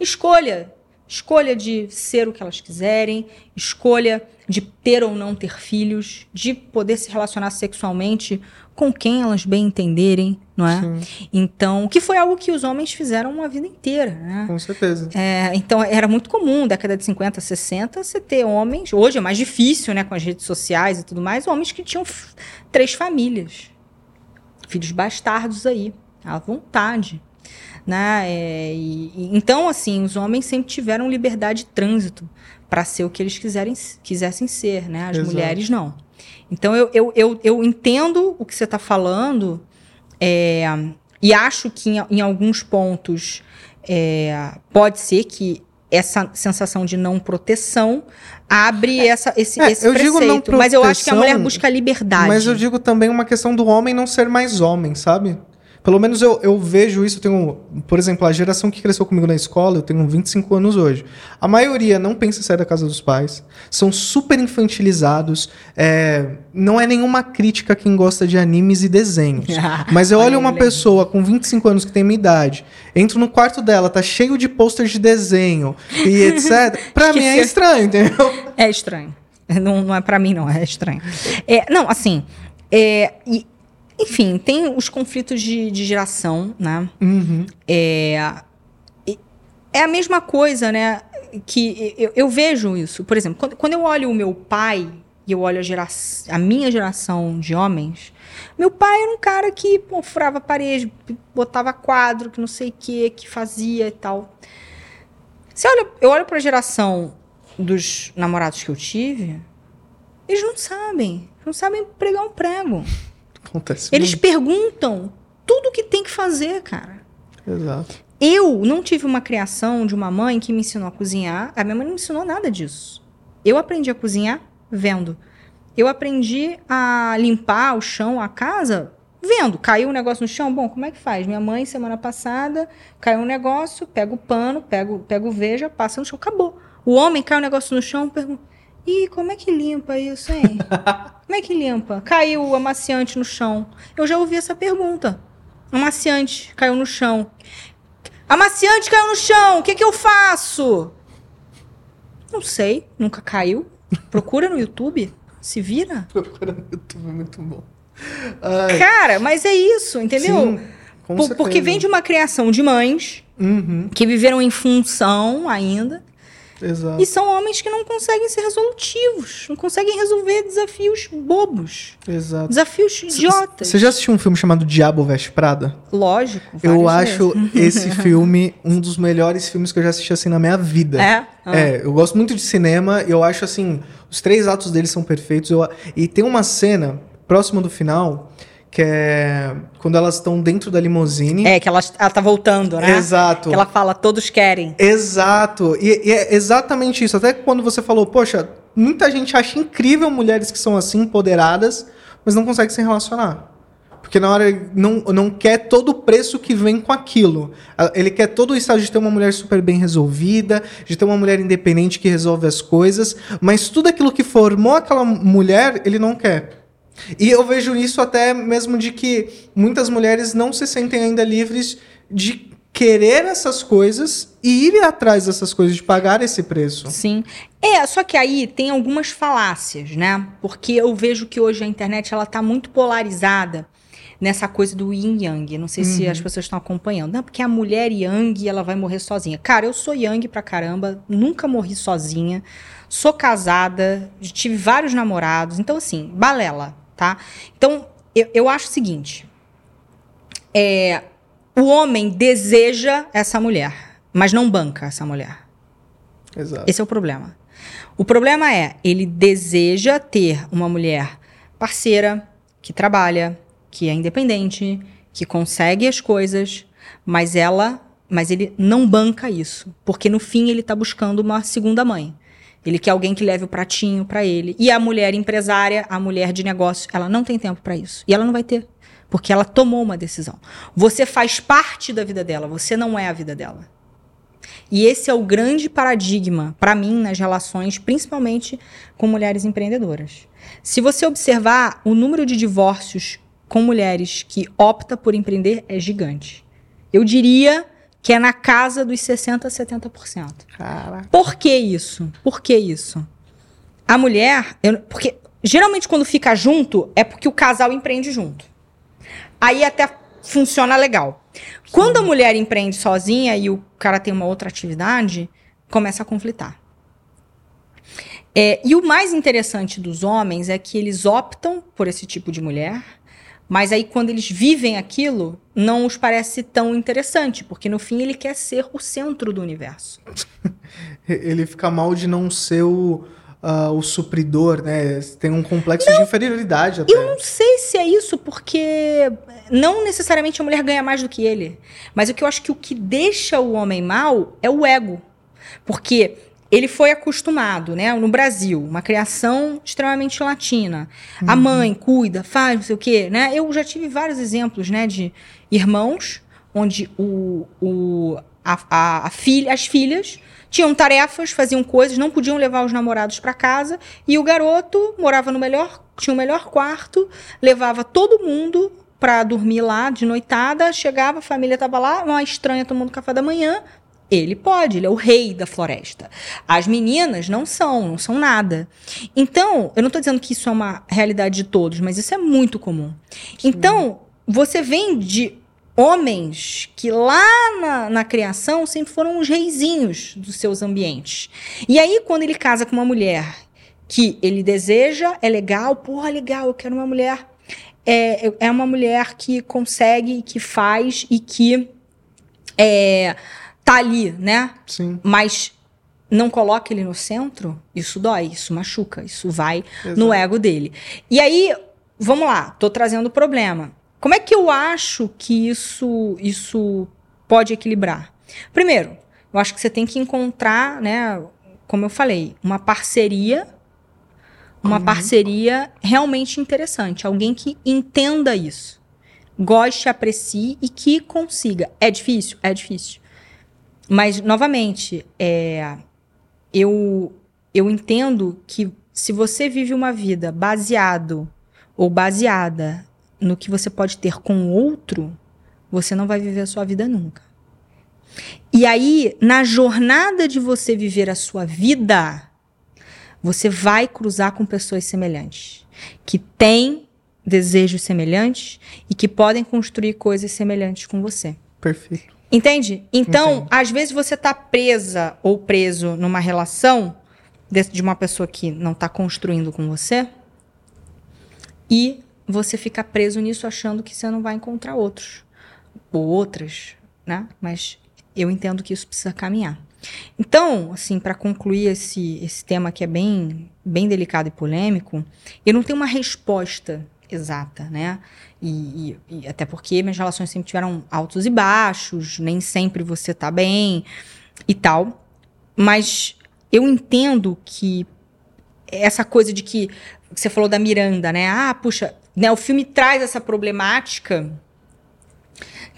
Escolha Escolha de ser o que elas quiserem, escolha de ter ou não ter filhos, de poder se relacionar sexualmente com quem elas bem entenderem, não é? Sim. Então, que foi algo que os homens fizeram a vida inteira, né? Com certeza. É, então era muito comum, década de 50, 60, você ter homens. Hoje é mais difícil, né, com as redes sociais e tudo mais, homens que tinham três famílias. Filhos bastardos aí, à vontade. Né? É, e- e- então, assim, os homens sempre tiveram liberdade de trânsito para ser o que eles quiserem, quisessem ser, né? As Exato. mulheres não. Então, eu, eu, eu, eu entendo o que você está falando é, e acho que em, em alguns pontos é, pode ser que essa sensação de não proteção abre essa, esse, É, esse eu digo preceito. não Mas eu acho que a mulher proteção, busca liberdade. Mas eu digo também uma questão do homem não ser mais homem, sabe? Pelo menos eu, eu vejo isso, eu tenho, por exemplo, a geração que cresceu comigo na escola, eu tenho 25 anos hoje. A maioria não pensa em sair da casa dos pais, são super infantilizados, é, não é nenhuma crítica a quem gosta de animes e desenhos. [laughs] Mas eu olho uma pessoa com 25 anos que tem minha idade, entro no quarto dela, tá cheio de posters de desenho e [laughs] etc. Pra mim é estranho, entendeu? É estranho. Não, não é pra mim, não, é estranho. É, não, assim. é, e, enfim, tem os conflitos de, de geração, né? Uhum. É, é a mesma coisa, né? Que eu, eu vejo isso. Por exemplo, quando, quando eu olho o meu pai e eu olho a, gera, a minha geração de homens, meu pai era um cara que pô, furava parede, botava quadro, que não sei o que, que fazia e tal. Você olha, eu olho pra geração dos namorados que eu tive, eles não sabem. Não sabem pregar um prego. Acontece. Eles muito. perguntam tudo o que tem que fazer, cara. Exato. Eu não tive uma criação de uma mãe que me ensinou a cozinhar. A minha mãe não me ensinou nada disso. Eu aprendi a cozinhar vendo. Eu aprendi a limpar o chão, a casa, vendo. Caiu um negócio no chão, bom, como é que faz? Minha mãe, semana passada, caiu um negócio, pega o pano, pega, o- pega o veja, passa no chão, acabou. O homem cai um negócio no chão, pergunta, ih, como é que limpa isso, hein? [laughs] como é que limpa? Caiu o amaciante no chão. Eu já ouvi essa pergunta. Amaciante caiu no chão. Amaciante caiu no chão, o que, que eu faço? Não sei, nunca caiu. Procura no YouTube, se vira. Procura no YouTube, é muito bom. Ai, Cara, mas é isso, entendeu? sim, com Por- porque vem de uma criação de mães Uhum, que viveram em função ainda exato. e são homens que não conseguem ser resolutivos, não conseguem resolver desafios bobos, Exato. desafios idiotas. Você já assistiu um filme chamado Diabo Veste Prada? Lógico. Eu acho [laughs] esse filme um dos melhores filmes que eu já assisti assim na minha vida. É? Ah. É, eu gosto muito de cinema, eu acho assim, os três atos deles são perfeitos. eu- e tem uma cena próxima do final que é quando elas estão dentro da limusine. É, que ela, ela tá voltando, né? Exato. Que ela fala, todos querem. Exato. E, e é exatamente isso. Até quando você falou, poxa, muita gente acha incrível mulheres que são assim, empoderadas, mas não consegue se relacionar. Porque na hora não, não quer todo o preço que vem com aquilo. Ele quer todo o estágio de ter uma mulher super bem resolvida, de ter uma mulher independente que resolve as coisas, mas tudo aquilo que formou aquela mulher, ele não quer. E eu vejo isso até mesmo de que muitas mulheres não se sentem ainda livres de querer essas coisas e ir atrás dessas coisas, de pagar esse preço. Sim. É, só que aí tem algumas falácias, né? Porque eu vejo que hoje a internet ela tá muito polarizada nessa coisa do yin yang. Não sei se as pessoas estão acompanhando. Não, porque a mulher yang ela vai morrer sozinha. Cara, eu sou yang pra caramba, nunca morri sozinha. Sou casada, tive vários namorados. Então, assim, balela, tá? Então, eu, eu acho o seguinte: é, o homem deseja essa mulher, mas não banca essa mulher. Exato. Esse é o problema. O problema é, ele deseja ter uma mulher parceira, que trabalha, que é independente, que consegue as coisas, mas ela, mas ele não banca isso, porque no fim ele tá buscando uma segunda mãe. Ele quer alguém que leve o pratinho pra ele. E a mulher empresária, a mulher de negócio, ela não tem tempo pra isso. E ela não vai ter, porque ela tomou uma decisão. Você faz parte da vida dela, você não é a vida dela. E esse é o grande paradigma para mim nas relações, principalmente com mulheres empreendedoras. Se você observar, o número de divórcios com mulheres que opta por empreender é gigante. Eu diria que é na casa dos 60% a 70%. Caraca. Por que isso? Por que isso? A mulher, eu- porque geralmente quando fica junto é porque o casal empreende junto. Aí até funciona legal. Quando a mulher empreende sozinha e o cara tem uma outra atividade, começa a conflitar. É, e o mais interessante dos homens é que eles optam por esse tipo de mulher, mas aí quando eles vivem aquilo, não os parece tão interessante, porque no fim ele quer ser o centro do universo. [laughs] Ele fica mal de não ser o, ah, o supridor, né? Tem um complexo de inferioridade até. Eu não sei se é isso, porque não necessariamente a mulher ganha mais do que ele. Mas o que eu acho que o que deixa o homem mal é o ego. Porque ele foi acostumado, né? No Brasil, uma criação extremamente latina. A mãe cuida, faz, não sei o quê, né? Eu já tive vários exemplos, né? De irmãos, onde o, o, a, a, a filha, as filhas tinham tarefas, faziam coisas, não podiam levar os namorados para casa, e o garoto morava no melhor, tinha o melhor quarto, levava todo mundo para dormir lá de noitada, chegava, a família tava lá, uma estranha tomando café da manhã, ele pode, ele é o rei da floresta. As meninas não são, não são nada. Então, eu não estou dizendo que isso é uma realidade de todos, mas isso é muito comum. Então, você vem de homens que lá na, na criação sempre foram os reizinhos dos seus ambientes. E aí, quando ele casa com uma mulher que ele deseja, é legal, porra, legal, eu quero uma mulher. É, é uma mulher que consegue, que faz e que é, tá ali, né? Sim. Mas não coloca ele no centro, isso dói, isso machuca, isso vai Exato. no ego dele. E aí, vamos lá, tô trazendo o problema. Como é que eu acho que isso, isso pode equilibrar? Primeiro, eu acho que você tem que encontrar, né, como eu falei, uma parceria, uma parceria realmente interessante, alguém que entenda isso, goste, aprecie e que consiga. É difícil, é difícil. Mas novamente, é, eu eu entendo que se você vive uma vida baseado ou baseada no que você pode ter com outro, você não vai viver a sua vida nunca. E aí, na jornada de você viver a sua vida, você vai cruzar com pessoas semelhantes, que têm desejos semelhantes e que podem construir coisas semelhantes com você. Perfeito. Entende? Então, às vezes você tá presa ou preso numa relação de, de uma pessoa que não tá construindo com você e você fica preso nisso achando que você não vai encontrar outros ou outras, né? Mas eu entendo que isso precisa caminhar. Então, assim, para concluir esse, esse tema que é bem, bem delicado e polêmico, eu não tenho uma resposta exata, né? E, e- e até porque minhas relações sempre tiveram altos e baixos, nem sempre você tá bem e tal. Mas eu entendo que essa coisa de que você falou da Miranda, né? Ah, puxa, né, o filme traz essa problemática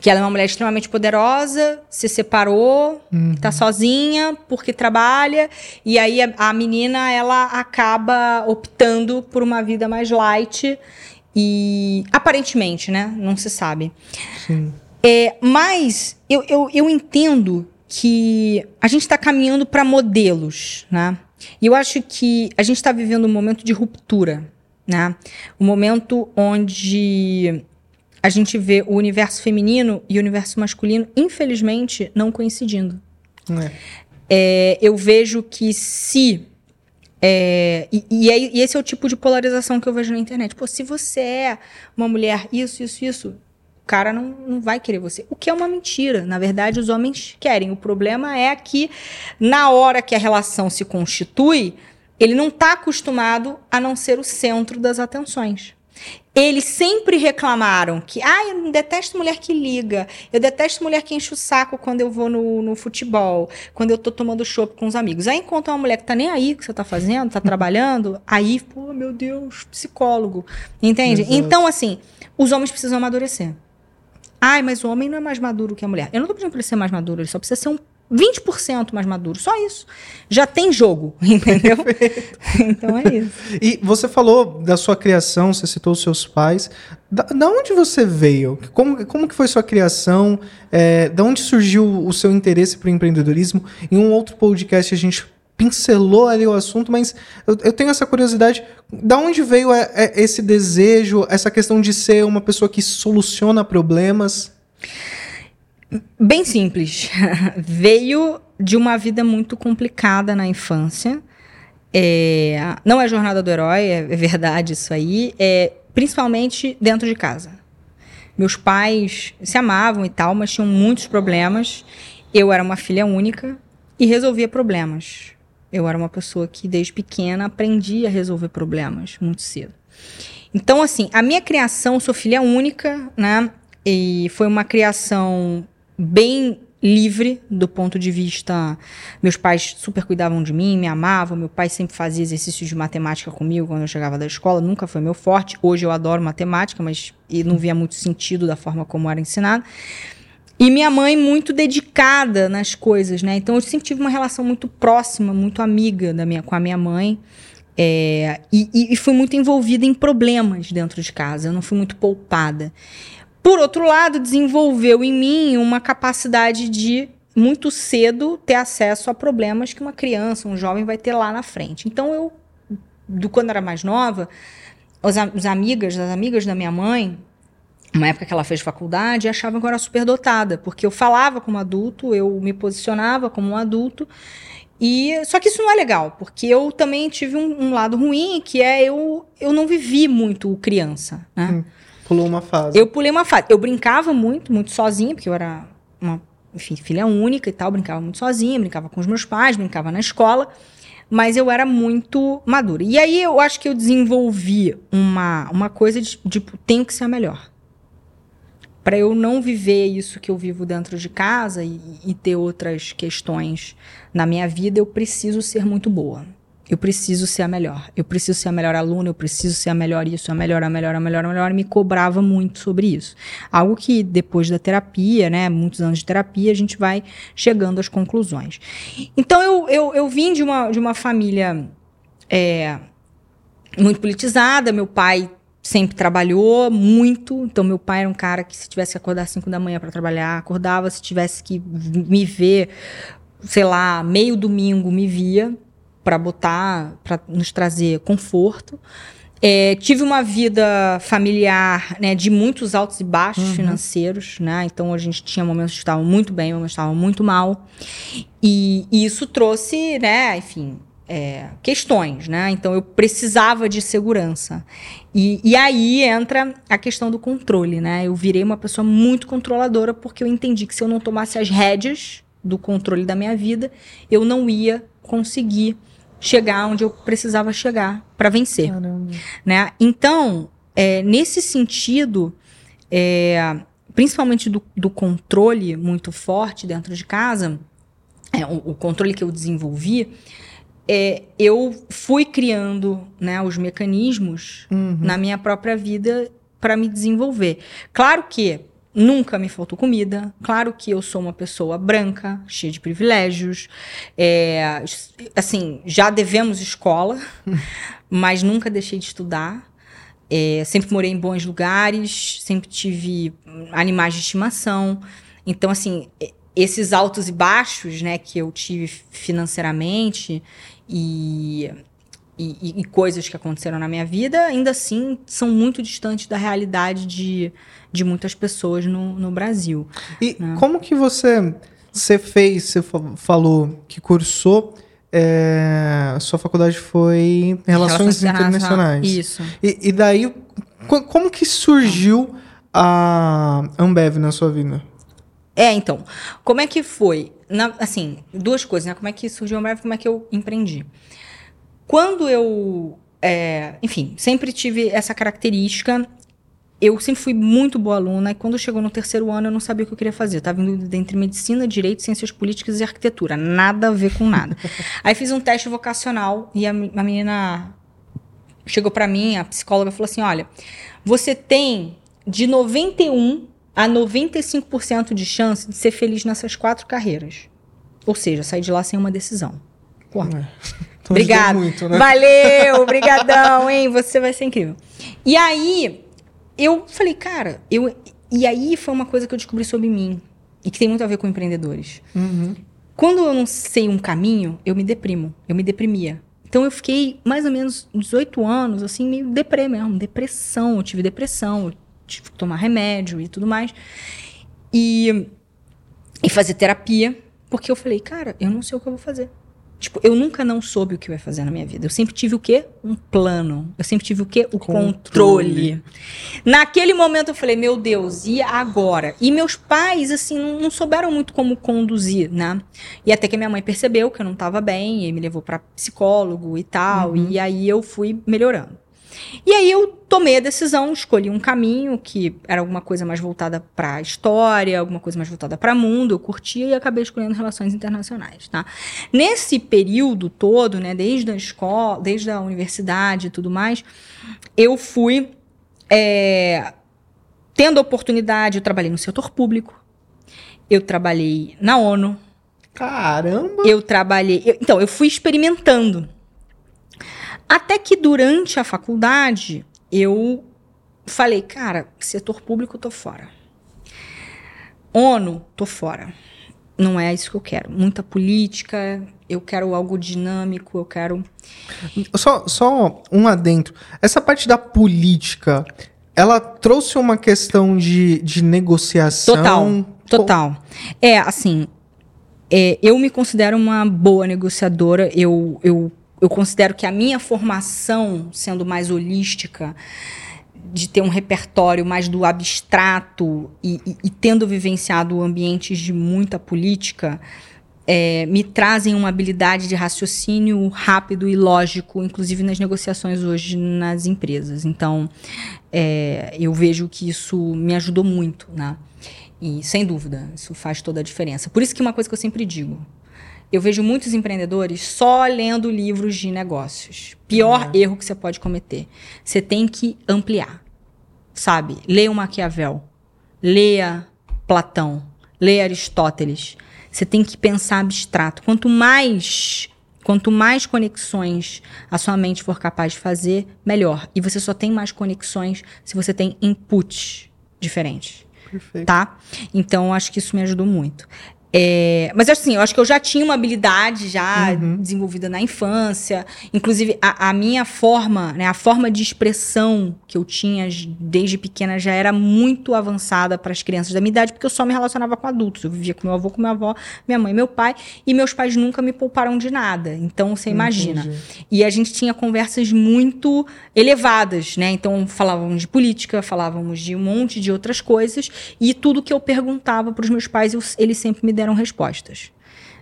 que ela é uma mulher extremamente poderosa, se separou, tá sozinha porque trabalha e aí a, a menina ela acaba optando por uma vida mais light e aparentemente, né? Não se sabe. Sim. É, mas eu, eu, eu entendo que a gente está caminhando para modelos, né? E eu acho que a gente está vivendo um momento de ruptura, né? Um momento onde a gente vê o universo feminino e o universo masculino, infelizmente, não coincidindo. É. É, eu vejo que se. É, e, e é- e esse é o tipo de polarização que eu vejo na internet. Pô, se você é uma mulher, isso, isso, isso, o cara não, não vai querer você. O que é uma mentira. Na verdade, os homens querem. O problema é que, na hora que a relação se constitui, ele não está acostumado a não ser o centro das atenções. Eles sempre reclamaram que, ah, eu detesto mulher que liga, eu detesto mulher que enche o saco quando eu vou no, no futebol, quando eu tô tomando chopp com os amigos. Aí encontra uma mulher que tá nem aí que você tá fazendo, tá trabalhando, aí, pô, meu Deus, psicólogo. Entende? Exato. Então, assim, os homens precisam amadurecer. Ai, mas o homem não é mais maduro que a mulher. Eu não tô pedindo pra ele ser mais maduro, ele só precisa ser um 20% mais maduro, só isso. Já tem jogo, [laughs] entendeu? então é isso. E você falou da sua criação, você citou os seus pais. Da, da onde você veio? Como, como que foi sua criação? É, da onde surgiu o seu interesse por empreendedorismo? Em um outro podcast a gente pincelou ali o assunto, mas eu, eu tenho essa curiosidade. Da onde veio é, é, esse desejo, essa questão de ser uma pessoa que soluciona problemas? Bem simples. [laughs] Veio de uma vida muito complicada na infância. É, não é jornada do herói, é, é verdade isso aí. É, principalmente dentro de casa. Meus pais se amavam e tal, mas tinham muitos problemas. Eu era uma filha única e resolvia problemas. Eu era uma pessoa que desde pequena aprendia a resolver problemas muito cedo. Então, assim, a minha criação, sou filha única, né? E foi uma criação bem livre do ponto de vista. Meus pais super cuidavam de mim, me amavam. Meu pai sempre fazia exercícios de matemática comigo quando eu chegava da escola, nunca foi meu forte. Hoje eu adoro matemática, mas não via muito sentido da forma como era ensinado. E minha mãe muito dedicada nas coisas, né? Então eu sempre tive uma relação muito próxima, muito amiga da minha, com a minha mãe. É, e, e fui muito envolvida em problemas dentro de casa. Eu não fui muito poupada. Por outro lado, desenvolveu em mim uma capacidade de muito cedo ter acesso a problemas que uma criança, um jovem vai ter lá na frente. Então eu, do quando era mais nova, os, os amigas, as amigas da minha mãe, uma época que ela fez faculdade, achavam que eu era superdotada, porque eu falava como adulto, eu me posicionava como um adulto. E só que isso não é legal, porque eu também tive um, um lado ruim, que é eu eu não vivi muito criança, né? Hum. Pulou uma fase. Eu pulei uma fase. Eu brincava muito, muito sozinha, porque eu era uma enfim, filha única e tal, brincava muito sozinha, brincava com os meus pais, brincava na escola, mas eu era muito madura. E aí eu acho que eu desenvolvi uma, uma coisa de tipo, tenho que ser a melhor. Para eu não viver isso que eu vivo dentro de casa e, e ter outras questões na minha vida, eu preciso ser muito boa eu preciso ser a melhor, eu preciso ser a melhor aluna, eu preciso ser a melhor isso, a melhor, a melhor, a melhor, a melhor, me cobrava muito sobre isso. Algo que depois da terapia, né, muitos anos de terapia, a gente vai chegando às conclusões. Então eu, eu, eu vim de uma, de uma família é, muito politizada, meu pai sempre trabalhou muito, então meu pai era um cara que se tivesse que acordar às 5 da manhã para trabalhar, acordava, se tivesse que me ver, sei lá, meio domingo me via, para botar, para nos trazer conforto. É, tive uma vida familiar né, de muitos altos e baixos uhum. financeiros, né? Então a gente tinha momentos que estavam muito bem, momentos que estavam muito mal. E, e isso trouxe, né, enfim, é, questões, né? Então eu precisava de segurança. E, e, aí entra a questão do controle, né? Eu virei uma pessoa muito controladora porque eu entendi que se eu não tomasse as rédeas do controle da minha vida, eu não ia conseguir chegar onde eu precisava chegar para vencer. Caramba. Né? Então, é, nesse sentido, é, principalmente do, do, controle muito forte dentro de casa, é, o, o, controle que eu desenvolvi, é, eu fui criando né, os mecanismos uhum. na minha própria vida para me desenvolver. Claro que Nunca me faltou comida. Claro que eu sou uma pessoa branca, cheia de privilégios. É, assim, já devemos escola, [laughs] mas nunca deixei de estudar. É, sempre morei em bons lugares, sempre tive animais de estimação. Então, assim, esses altos e baixos, né, que eu tive financeiramente e e, e, coisas que aconteceram na minha vida, ainda assim são muito distantes da realidade de, de muitas pessoas no, no Brasil. E né? como que você, você fez, você falou que cursou, é, sua faculdade foi Relações, Relações Internacionais. Isso. E, e daí, como que surgiu a Ambev na sua vida? É, então, como é que foi? Na, assim, duas coisas, né? Como é que surgiu a Ambev, como é que eu empreendi? Quando eu. É, enfim, sempre tive essa característica. Eu sempre fui muito boa aluna e quando chegou no terceiro ano eu não sabia o que eu queria fazer. Eu estava indo entre medicina, direito, ciências políticas e arquitetura. Nada a ver com nada. [laughs] Aí fiz um teste vocacional e a, a menina chegou para mim, a psicóloga, falou assim: olha, você tem de 91 a 95% de chance de ser feliz nessas quatro carreiras. Ou seja, saí de lá sem uma decisão. Porra. É. Então, Obrigado. Muito, né? Valeu, [laughs] obrigadão, hein? Você vai ser incrível. E aí, eu falei, cara, eu. E aí foi uma coisa que eu descobri sobre mim. E que tem muito a ver com empreendedores. Uhum. Quando eu não sei um caminho, eu me deprimo. Eu me deprimia. Então eu fiquei mais ou menos 18 anos, assim, meio deprê mesmo, depressão. Eu tive depressão, eu tive que tomar remédio e tudo mais. E, e fazer terapia, porque eu falei, cara, eu não sei o que eu vou fazer. Tipo, eu nunca não soube o que eu ia fazer na minha vida. Eu sempre tive o quê? Um plano. Eu sempre tive o quê? O controle. Controle. Naquele momento eu falei, meu Deus, e agora? E meus pais, assim, não, não souberam muito como conduzir, né? E até que minha mãe percebeu que eu não estava bem e me levou para psicólogo e tal. Uhum. E aí eu fui melhorando. E aí eu tomei a decisão, escolhi um caminho que era alguma coisa mais voltada para história, alguma coisa mais voltada para mundo, eu curtia e acabei escolhendo relações internacionais, tá? Nesse período todo, né, desde a escola, desde a universidade e tudo mais, eu fui é, tendo oportunidade, eu trabalhei no setor público, eu trabalhei na ONU, Caramba! eu trabalhei. eu- então, eu fui experimentando. Até que durante a faculdade, eu falei, cara, setor público, tô fora. ONU, tô fora. Não é isso que eu quero. Muita política, eu quero algo dinâmico, eu quero. Só, só um adentro. Essa parte da política, ela trouxe uma questão de, de negociação. Total, total. É, assim, é, eu me considero uma boa negociadora. Eu, eu, eu considero que a minha formação, sendo mais holística, de ter um repertório mais do abstrato e, e- e tendo vivenciado ambientes de muita política, é, me trazem uma habilidade de raciocínio rápido e lógico, inclusive nas negociações hoje nas empresas. Então, é, eu vejo que isso me ajudou muito, né? E sem dúvida, isso faz toda a diferença. Por isso que uma coisa que eu sempre digo, eu vejo muitos empreendedores só lendo livros de negócios. Pior erro que você pode cometer. Você tem que ampliar, sabe? Leia o Maquiavel, leia Platão, leia Aristóteles. Você tem que pensar abstrato. Quanto mais Quanto mais conexões a sua mente for capaz de fazer, melhor. E você só tem mais conexões se você tem inputs diferentes Perfeito. tá? Então, acho que isso me ajudou muito. É, mas assim, eu acho que eu já tinha uma habilidade já Uhum. desenvolvida na infância. Inclusive, a, a minha forma, né, a forma de expressão que eu tinha desde pequena já era muito avançada para as crianças da minha idade, porque eu só me relacionava com adultos. Eu vivia com meu avô, com minha avó, minha mãe meu pai, e meus pais nunca me pouparam de nada. Então, você imagina. Entendi. E a gente tinha conversas muito elevadas, né? Então falávamos de política, falávamos de um monte de outras coisas, e tudo que eu perguntava para os meus pais, eu- eles sempre me deram respostas.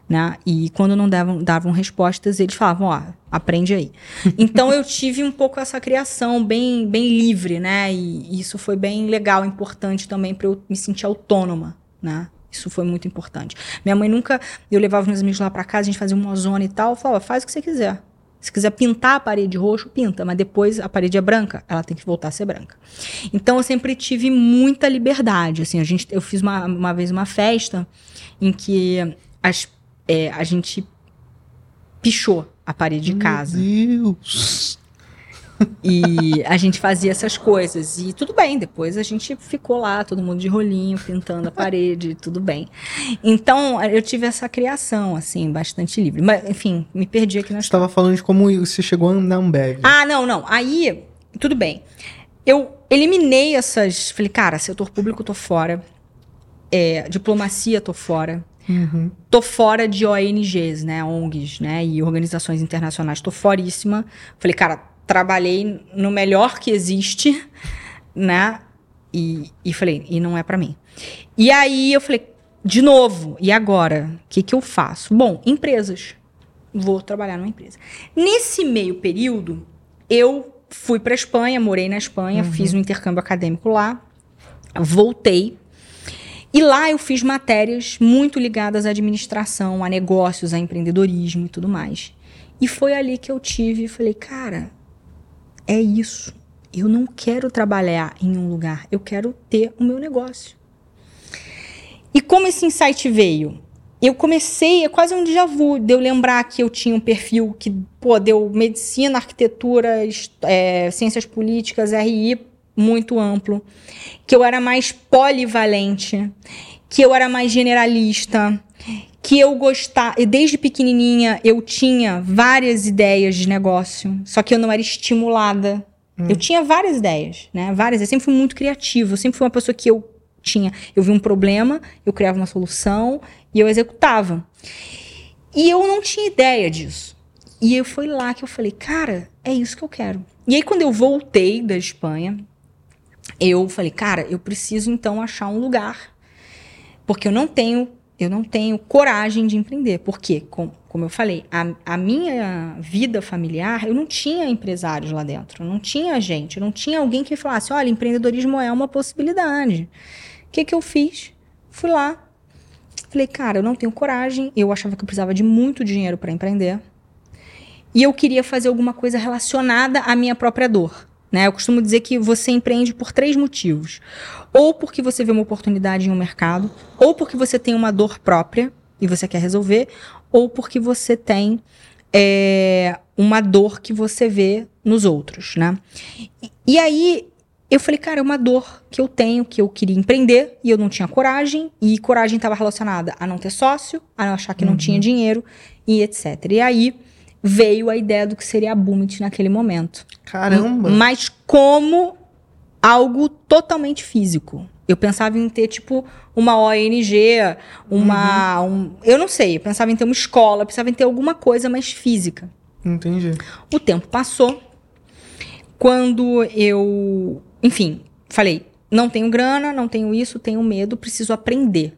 Né? E quando não davam, davam respostas, eles falavam, ó, aprende aí. [laughs] Então eu tive um pouco essa criação bem, bem livre, né? E isso foi bem legal, importante também para eu me sentir autônoma, né? Isso foi muito importante. Minha mãe nunca. Eu levava os meus amigos lá para casa, a gente fazia uma zona e tal. Falava, faz o que você quiser. Se quiser pintar a parede roxo, pinta, mas depois a parede é branca, ela tem que voltar a ser branca. Então eu sempre tive muita liberdade. Assim, a gente, eu fiz uma, uma vez uma festa em que as, é, a gente pichou a parede de casa. Meu Deus. E a gente fazia essas coisas. E tudo bem, depois a gente ficou lá, todo mundo de rolinho, pintando a parede, [laughs] tudo bem. Então, eu tive essa criação, assim, bastante livre. Mas, enfim, me perdi aqui na Você estava falando de como você chegou na Ambev. ah, não, não. Aí, tudo bem. Eu eliminei essas. Falei, cara, setor público tô fora. É, diplomacia tô fora. Uhum. Tô fora de ONGs, né? ONGs, né? E organizações internacionais. Tô foríssima. Falei, cara, trabalhei no melhor que existe, [laughs] né? E, e falei, e não é pra mim. E aí eu falei, de novo, e agora? O que, que eu faço? Bom, empresas. Vou trabalhar numa empresa. Nesse meio período, eu fui pra Espanha, morei na Espanha, fiz um intercâmbio acadêmico lá, voltei. E lá eu fiz matérias muito ligadas à administração, a negócios, a empreendedorismo e tudo mais. E foi ali que eu tive falei, cara, é isso. Eu não quero trabalhar em um lugar, eu quero ter o meu negócio. E como esse insight veio? eu comecei, é quase um déjà vu, de eu lembrar que eu tinha um perfil que, pô, deu medicina, arquitetura, é, ciências políticas, RI, muito amplo. Que eu era mais polivalente, que eu era mais generalista, que eu gostava, e desde pequenininha eu tinha várias ideias de negócio, só que eu não era estimulada. Hum. Eu tinha várias ideias, né? Várias, eu sempre fui muito criativa, eu sempre fui uma pessoa que eu tinha, eu vi um problema, eu criava uma solução e eu executava. E eu não tinha ideia disso. E eu foi lá que eu falei, cara, é isso que eu quero. E aí quando eu voltei da Espanha, eu falei, cara, eu preciso então achar um lugar, porque eu não tenho eu não tenho coragem de empreender. Porque, com, como eu falei, a, a, minha vida familiar, eu não tinha empresários lá dentro, não tinha gente, não tinha alguém que falasse, olha, empreendedorismo é uma possibilidade. O que, que eu fiz? Fui lá, falei, cara, eu não tenho coragem, eu achava que eu precisava de muito dinheiro para empreender. E eu queria fazer alguma coisa relacionada à minha própria dor. Né? Eu costumo dizer que você empreende por três motivos. Ou porque você vê uma oportunidade em um mercado, ou porque você tem uma dor própria e você quer resolver, ou porque você tem é, uma dor que você vê nos outros, né? E, e aí eu falei, cara, é uma dor que eu tenho, que eu queria empreender e eu não tinha coragem, e coragem estava relacionada a não ter sócio, a não achar que uhum. não tinha dinheiro e etc. E aí veio a ideia do que seria a Boomit naquele momento. Caramba! Mas como algo totalmente físico. Eu pensava em ter, tipo, uma ONG, uma. Uhum. Um, eu não sei, eu pensava em ter uma escola, pensava em ter alguma coisa mais física. Entendi. O tempo passou. Quando eu. Enfim, falei: não tenho grana, não tenho isso, tenho medo, preciso aprender.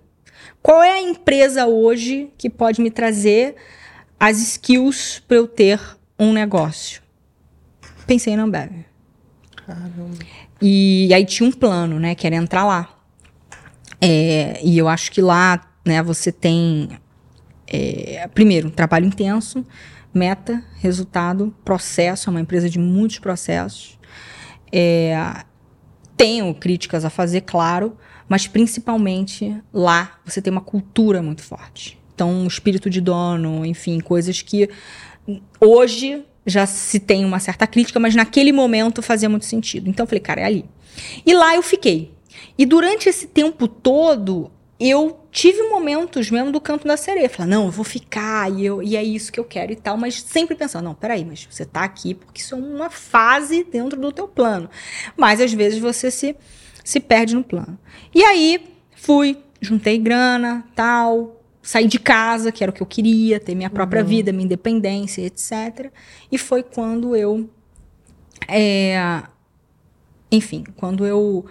Qual é a empresa hoje que pode me trazer as skills para eu ter um negócio. Pensei na Ambev. Caramba. E aí tinha um plano, né? Que era entrar lá. É, e eu acho que lá, né, você tem. É, primeiro, um trabalho intenso, meta, resultado, processo, é uma empresa de muitos processos. É, tenho críticas a fazer, claro, mas principalmente lá você tem uma cultura muito forte. Então, espírito de dono, enfim, coisas que hoje já se tem uma certa crítica, mas naquele momento fazia muito sentido. Então, eu falei, cara, é ali. E lá eu fiquei. E durante esse tempo todo, eu tive momentos mesmo do canto da sereia. Falei, não, eu vou ficar e, eu, e é isso que eu quero e tal. Mas sempre pensando, não, peraí, mas você tá aqui porque isso é uma fase dentro do teu plano. Mas às vezes você se, se perde no plano. E aí, fui, juntei grana, tal, sair de casa, que era o que eu queria, ter minha própria uhum. vida, minha independência, etc. E foi quando eu. É, enfim, quando eu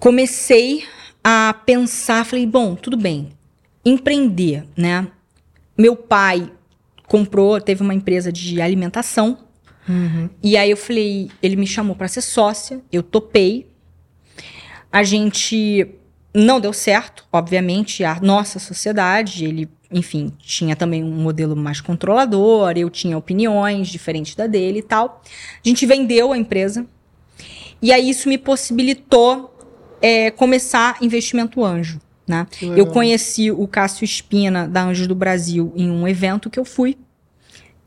comecei a pensar, falei, bom, tudo bem, empreender, né? Meu pai comprou, teve uma empresa de alimentação. Uhum. E aí eu falei, ele me chamou para ser sócia, eu topei. A gente não deu certo, obviamente, a nossa sociedade, ele, enfim, tinha também um modelo mais controlador, eu tinha opiniões diferentes da dele e tal. A gente vendeu a empresa, e aí isso me possibilitou é, começar investimento anjo. Né? Eu conheci o Cássio Espina, da Anjos do Brasil, em um evento que eu fui.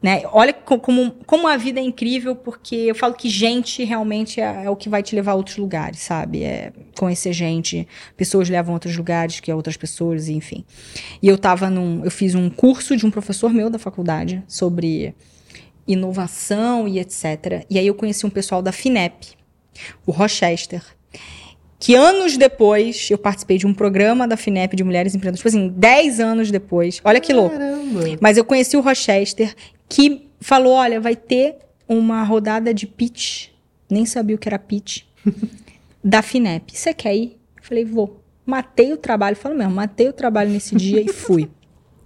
Né? Olha como, como a vida é incrível, porque eu falo que gente realmente é, é, o que vai te levar a outros lugares, sabe? É conhecer gente, pessoas levam a outros lugares que outras pessoas, enfim. E eu tava num. Eu fiz um curso de um professor meu da faculdade sobre inovação e etc. E aí eu conheci um pessoal da FINEP, o Rochester. Que anos depois eu participei de um programa da FINEP de mulheres empreendedoras. Tipo assim, 10 anos depois. Olha que louco. Mas eu conheci o Rochester que falou: olha, vai ter uma rodada de pitch, nem sabia o que era pitch, [laughs] da FINEP. Você quer ir? Eu falei: vou. Matei o trabalho, falo mesmo, matei o trabalho nesse dia e fui.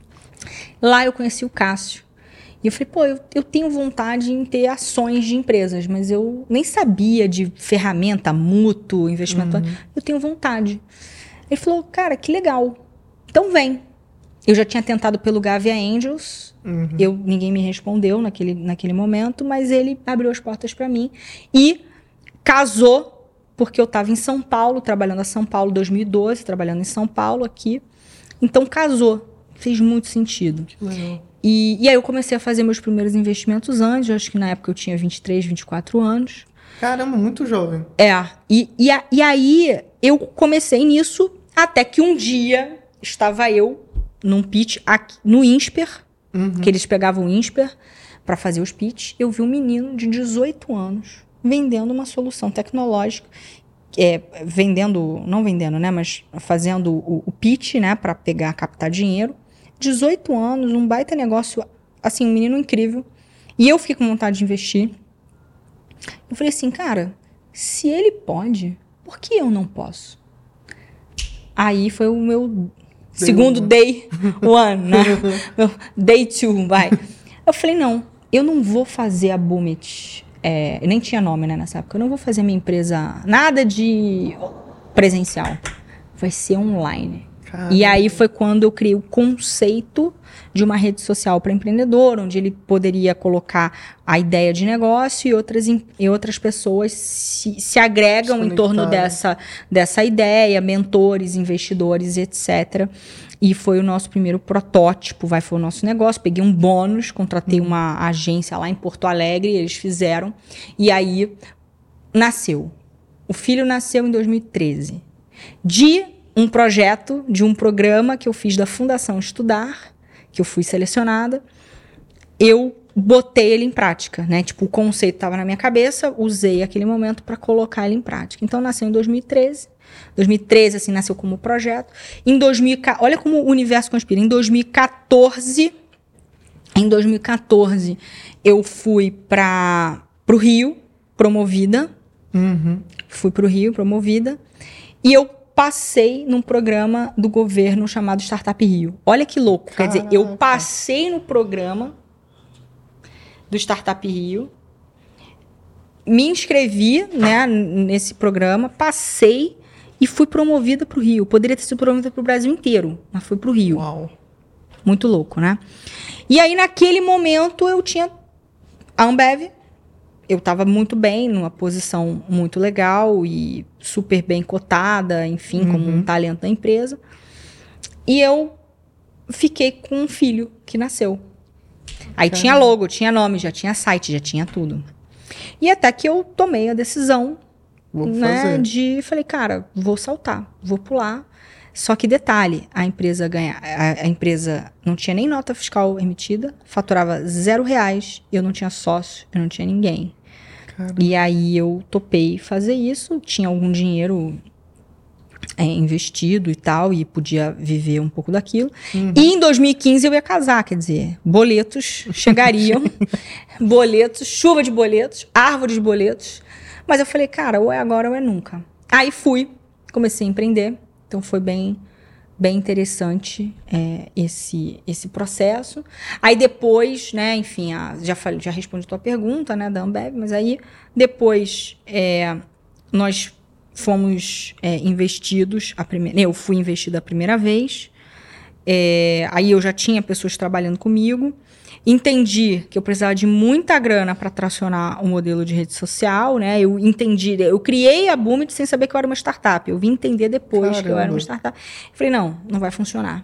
[laughs] Lá eu conheci o Cássio. E eu falei, pô, eu, eu tenho vontade em ter ações de empresas, mas eu nem sabia de ferramenta, mútuo, investimento. Uhum. Eu tenho vontade. Ele falou, cara, que legal. Então vem. Eu já tinha tentado pelo Gavia Angels, uhum. eu, ninguém me respondeu naquele, naquele momento, mas ele abriu as portas para mim e casou, porque eu estava em São Paulo, trabalhando em São Paulo 2012, trabalhando em São Paulo aqui. Então casou. Fez muito sentido. E, e aí eu comecei a fazer meus primeiros investimentos antes, acho que na época eu tinha 23, 24 anos. Caramba, muito jovem. É, e, e, a- e aí eu comecei nisso até que um dia estava eu num pitch aqui, no INSPER, Uhum. que eles pegavam o INSPER para fazer os pitch. Eu vi um menino de 18 anos vendendo uma solução tecnológica, é, vendendo, não vendendo, né, mas fazendo o, o pitch, né, para pegar, captar dinheiro. 18 anos, um baita negócio, assim, um menino incrível. E eu fiquei com vontade de investir. Eu falei assim, cara, se ele pode, por que eu não posso? Aí foi o meu segundo um. day one, né? [laughs] Day two, vai. Eu falei, não, eu não vou fazer a Boomit. É, nem tinha nome, né, nessa época. Eu não vou fazer minha empresa nada de presencial. Vai ser online. Caramba. E aí foi quando eu criei o conceito de uma rede social para empreendedor, onde ele poderia colocar a ideia de negócio e outras, e outras pessoas se, se agregam em torno dessa, dessa ideia, mentores, investidores, etc. E foi o nosso primeiro protótipo, vai, foi o nosso negócio. Peguei um bônus, contratei uma agência lá em Porto Alegre, eles fizeram. E aí nasceu. O filho nasceu em 2013. De um projeto, de um programa que eu fiz da Fundação Estudar, que eu fui selecionada, eu botei ele em prática, né? Tipo, o conceito estava na minha cabeça, usei aquele momento para colocar ele em prática. Então nasceu em 2013. 2013 assim nasceu como projeto. Em 2000, olha como o universo conspira. Em 2014, em 2014 eu fui para o Rio promovida Uhum. fui para o Rio promovida e eu passei num programa do governo chamado Startup Rio. Olha que louco, quer dizer, eu Caraca. passei no programa do Startup Rio, me inscrevi, né, nesse programa, passei e fui promovida para o Rio. Poderia ter sido promovida para o Brasil inteiro, mas fui para o Rio. Uau. Muito louco, né? E aí, naquele momento, eu tinha a Ambev. Eu estava muito bem, numa posição muito legal e super bem cotada, enfim, como um talento da empresa. E eu fiquei com um filho que nasceu. Aí tinha logo, tinha nome, já tinha site, já tinha tudo. E até que eu tomei a decisão Vou né, fazer. de falei, cara, vou saltar, vou pular. Só que detalhe, a empresa ganha, a, a empresa não tinha nem nota fiscal emitida, faturava zero reais, eu não tinha sócio, eu não tinha ninguém. E aí eu topei fazer isso, tinha algum dinheiro é, investido e tal, e podia viver um pouco daquilo. Uhum. E em 2015 eu ia casar, quer dizer, boletos chegariam, [laughs] boletos, chuva de boletos, árvore de boletos. Mas eu falei, cara, ou é agora ou é nunca. Aí fui, comecei a empreender, então foi bem bem interessante é, esse esse processo. Aí depois, né, enfim, a- já falei, já respondi a tua pergunta, né, da Ambev, mas aí depois é, nós fomos é, investidos a primeira, eu fui investida a primeira vez. É, aí eu já tinha pessoas trabalhando comigo. Entendi que eu precisava de muita grana para tracionar o modelo de rede social, né? Eu entendi, eu criei a Boomit sem saber que eu era uma startup. Eu vim entender depois que eu era Caramba. uma startup. Falei, não, não vai funcionar.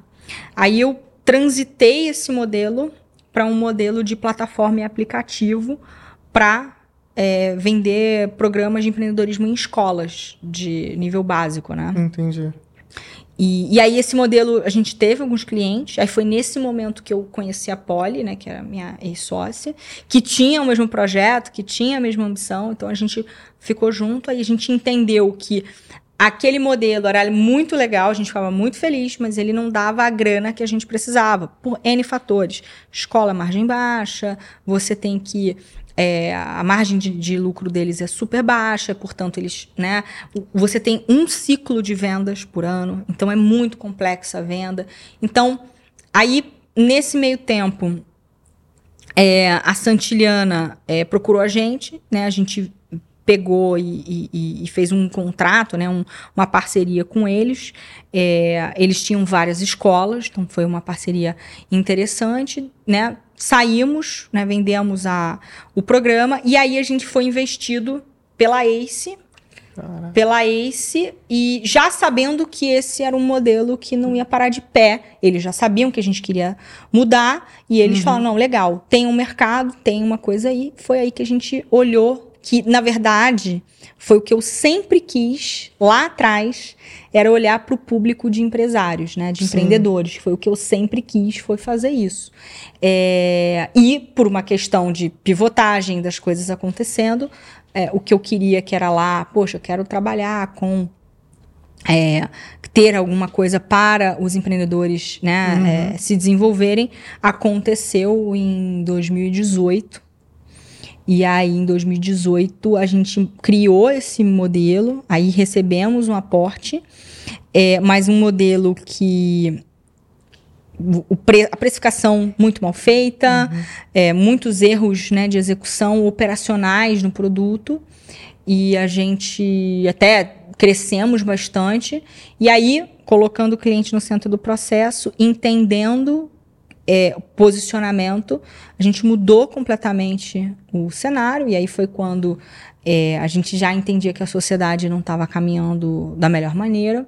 Aí eu transitei esse modelo para um modelo de plataforma e aplicativo para vender programas de empreendedorismo em escolas de nível básico, né? Entendi. E, e aí esse modelo a gente teve alguns clientes. Aí foi nesse momento que eu conheci a Polly, né, que era minha ex-sócia, que tinha o mesmo projeto, que tinha a mesma ambição. Então a gente ficou junto, aí a gente entendeu que aquele modelo era muito legal, a gente ficava muito feliz, mas ele não dava a grana que a gente precisava, por N fatores. Escola margem baixa, você tem que é, a margem de, de lucro deles é super baixa, portanto, eles, né? Você tem um ciclo de vendas por ano, então é muito complexa a venda. Então, aí, nesse meio tempo, é, a Santiliana é, procurou a gente, né? A gente pegou e, e- e fez um contrato, né? Um- uma parceria com eles. É, eles tinham várias escolas, então foi uma parceria interessante, né? Saímos, né? Vendemos a, o programa e aí a gente foi investido pela Ace pela ACE e já sabendo que esse era um modelo que não ia parar de pé. Eles já sabiam que a gente queria mudar e eles uhum. falaram: não, legal, tem um mercado, tem uma coisa aí. Foi aí que a gente olhou que, na verdade, foi o que eu sempre quis lá atrás, era olhar para o público de empresários, né, de Sim. empreendedores. Foi o que eu sempre quis, foi fazer isso. É, e por uma questão de pivotagem das coisas acontecendo, é, o que eu queria que era lá, poxa, eu quero trabalhar com é, ter alguma coisa para os empreendedores né, uhum. é, se desenvolverem, aconteceu em 2018. E aí, em 2018, a gente criou esse modelo, aí recebemos um aporte, é, mas um modelo que Pre, a precificação muito mal feita, uhum. é, muitos erros né, de execução operacionais no produto. E a gente até crescemos bastante. E aí, colocando o cliente no centro do processo, entendendo é, posicionamento, a gente mudou completamente o cenário. E aí foi quando é, a gente já entendia que a sociedade não estava caminhando da melhor maneira.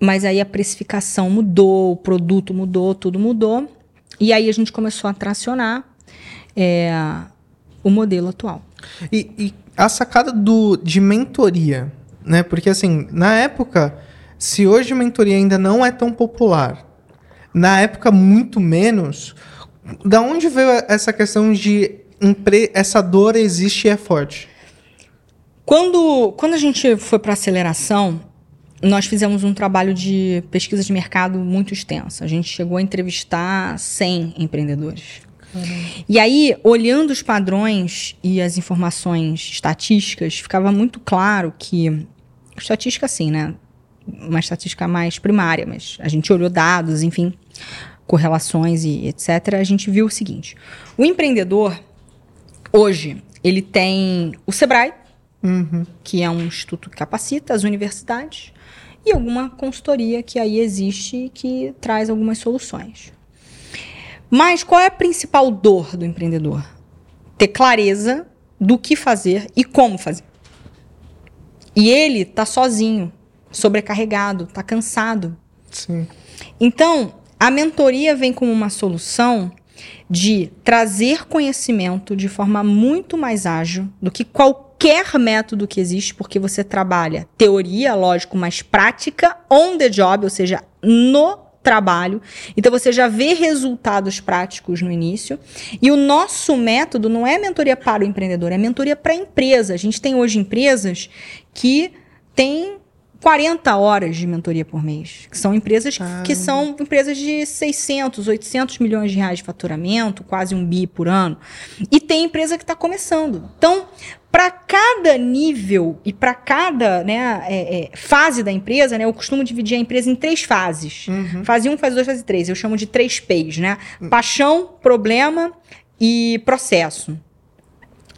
Mas aí a precificação mudou, o produto mudou, tudo mudou. E aí a gente começou a tracionar é, o modelo atual. E, e, a sacada do, de mentoria, né? Porque assim, na época, se hoje mentoria ainda não é tão popular, na época muito menos, da onde veio essa questão de essa dor existe e é forte? Quando, quando a gente foi para aceleração, nós fizemos um trabalho de pesquisa de mercado muito extenso. A gente chegou a entrevistar 100 empreendedores. E aí, olhando os padrões e as informações estatísticas, ficava muito claro que. Estatística, sim, né? Uma estatística mais primária, mas a gente olhou dados, enfim, correlações e etc. A gente viu o seguinte: o empreendedor, hoje, ele tem o Sebrae, uhum. que é um instituto que capacita as universidades, e alguma consultoria que aí existe que traz algumas soluções. Mas qual é a principal dor do empreendedor? Ter clareza do que fazer e como fazer. E ele está sozinho, sobrecarregado, está cansado. Sim. Então, a mentoria vem como uma solução de trazer conhecimento de forma muito mais ágil do que qualquer qualquer método que existe, porque você trabalha teoria, lógico, mas prática on the job, ou seja, no trabalho. Então você já vê resultados práticos no início. E o nosso método não é mentoria para o empreendedor, é mentoria para a empresa. A gente tem hoje empresas que têm 40 horas de mentoria por mês, que são empresas ah. que são empresas de 600, 800 milhões de reais de faturamento, quase um bi por ano. E tem empresa que está começando. Então, para cada nível e para cada né, é, é, fase da empresa, né, eu costumo dividir a empresa em três fases. Uhum. Fase 1, um, fase 2, fase 3. Eu chamo de três P's, né? Uhum. Paixão, problema e processo.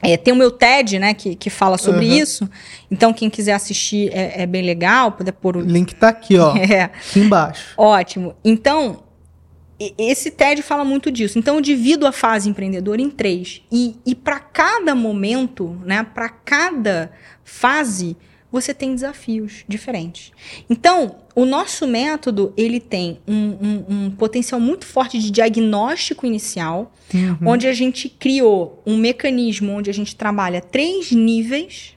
É, tem o meu TED, né, que, que fala sobre uhum. isso. Então, quem quiser assistir é, é, bem legal, poder pôr o. link tá aqui, ó. [laughs] É. Aqui embaixo. Ótimo. Então, esse TED fala muito disso. Então, eu divido a fase empreendedora em três. E, e para cada momento, né, para cada fase, você tem desafios diferentes. Então, o nosso método ele tem um, um, um potencial muito forte de diagnóstico inicial, uhum. onde a gente criou um mecanismo onde a gente trabalha três níveis.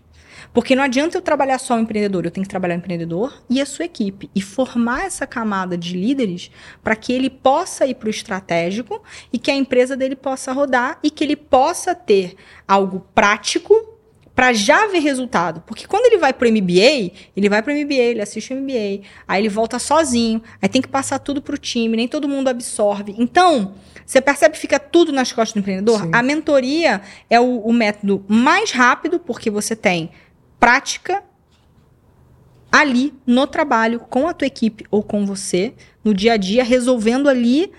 Porque não adianta eu trabalhar só o empreendedor, eu tenho que trabalhar o empreendedor e a sua equipe. E formar essa camada de líderes para que ele possa ir para o estratégico e que a empresa dele possa rodar e que ele possa ter algo prático para já ver resultado. Porque quando ele vai pro MBA, ele vai pro MBA, ele assiste o MBA, aí ele volta sozinho, aí tem que passar tudo pro time, nem todo mundo absorve. Então, você percebe que fica tudo nas costas do empreendedor? Sim. A mentoria é o, o método mais rápido, porque você tem prática ali no trabalho com a tua equipe ou com você, no dia a dia, resolvendo ali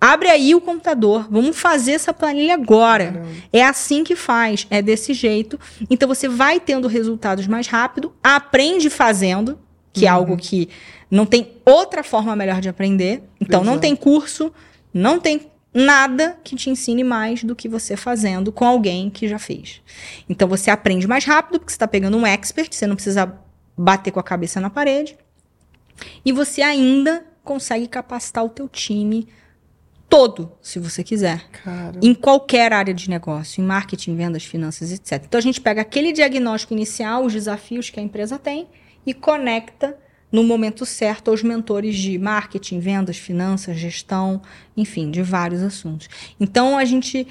Abre aí o computador, vamos fazer essa planilha agora. Caramba. É assim que faz, é desse jeito. Então você vai tendo resultados mais rápido, aprende fazendo, que é uhum. é algo que não tem outra forma melhor de aprender. Então Exato. não tem curso, não tem nada que te ensine mais do que você fazendo com alguém que já fez. Então você aprende mais rápido, porque você está pegando um expert, você não precisa bater com a cabeça na parede. E você ainda consegue capacitar o teu time todo, se você quiser. Cara. Em qualquer área de negócio, em marketing, vendas, finanças, etc. Então a gente pega aquele diagnóstico inicial, os desafios que a empresa tem e conecta no momento certo aos mentores de marketing, vendas, finanças, gestão, enfim, de vários assuntos. Então a gente,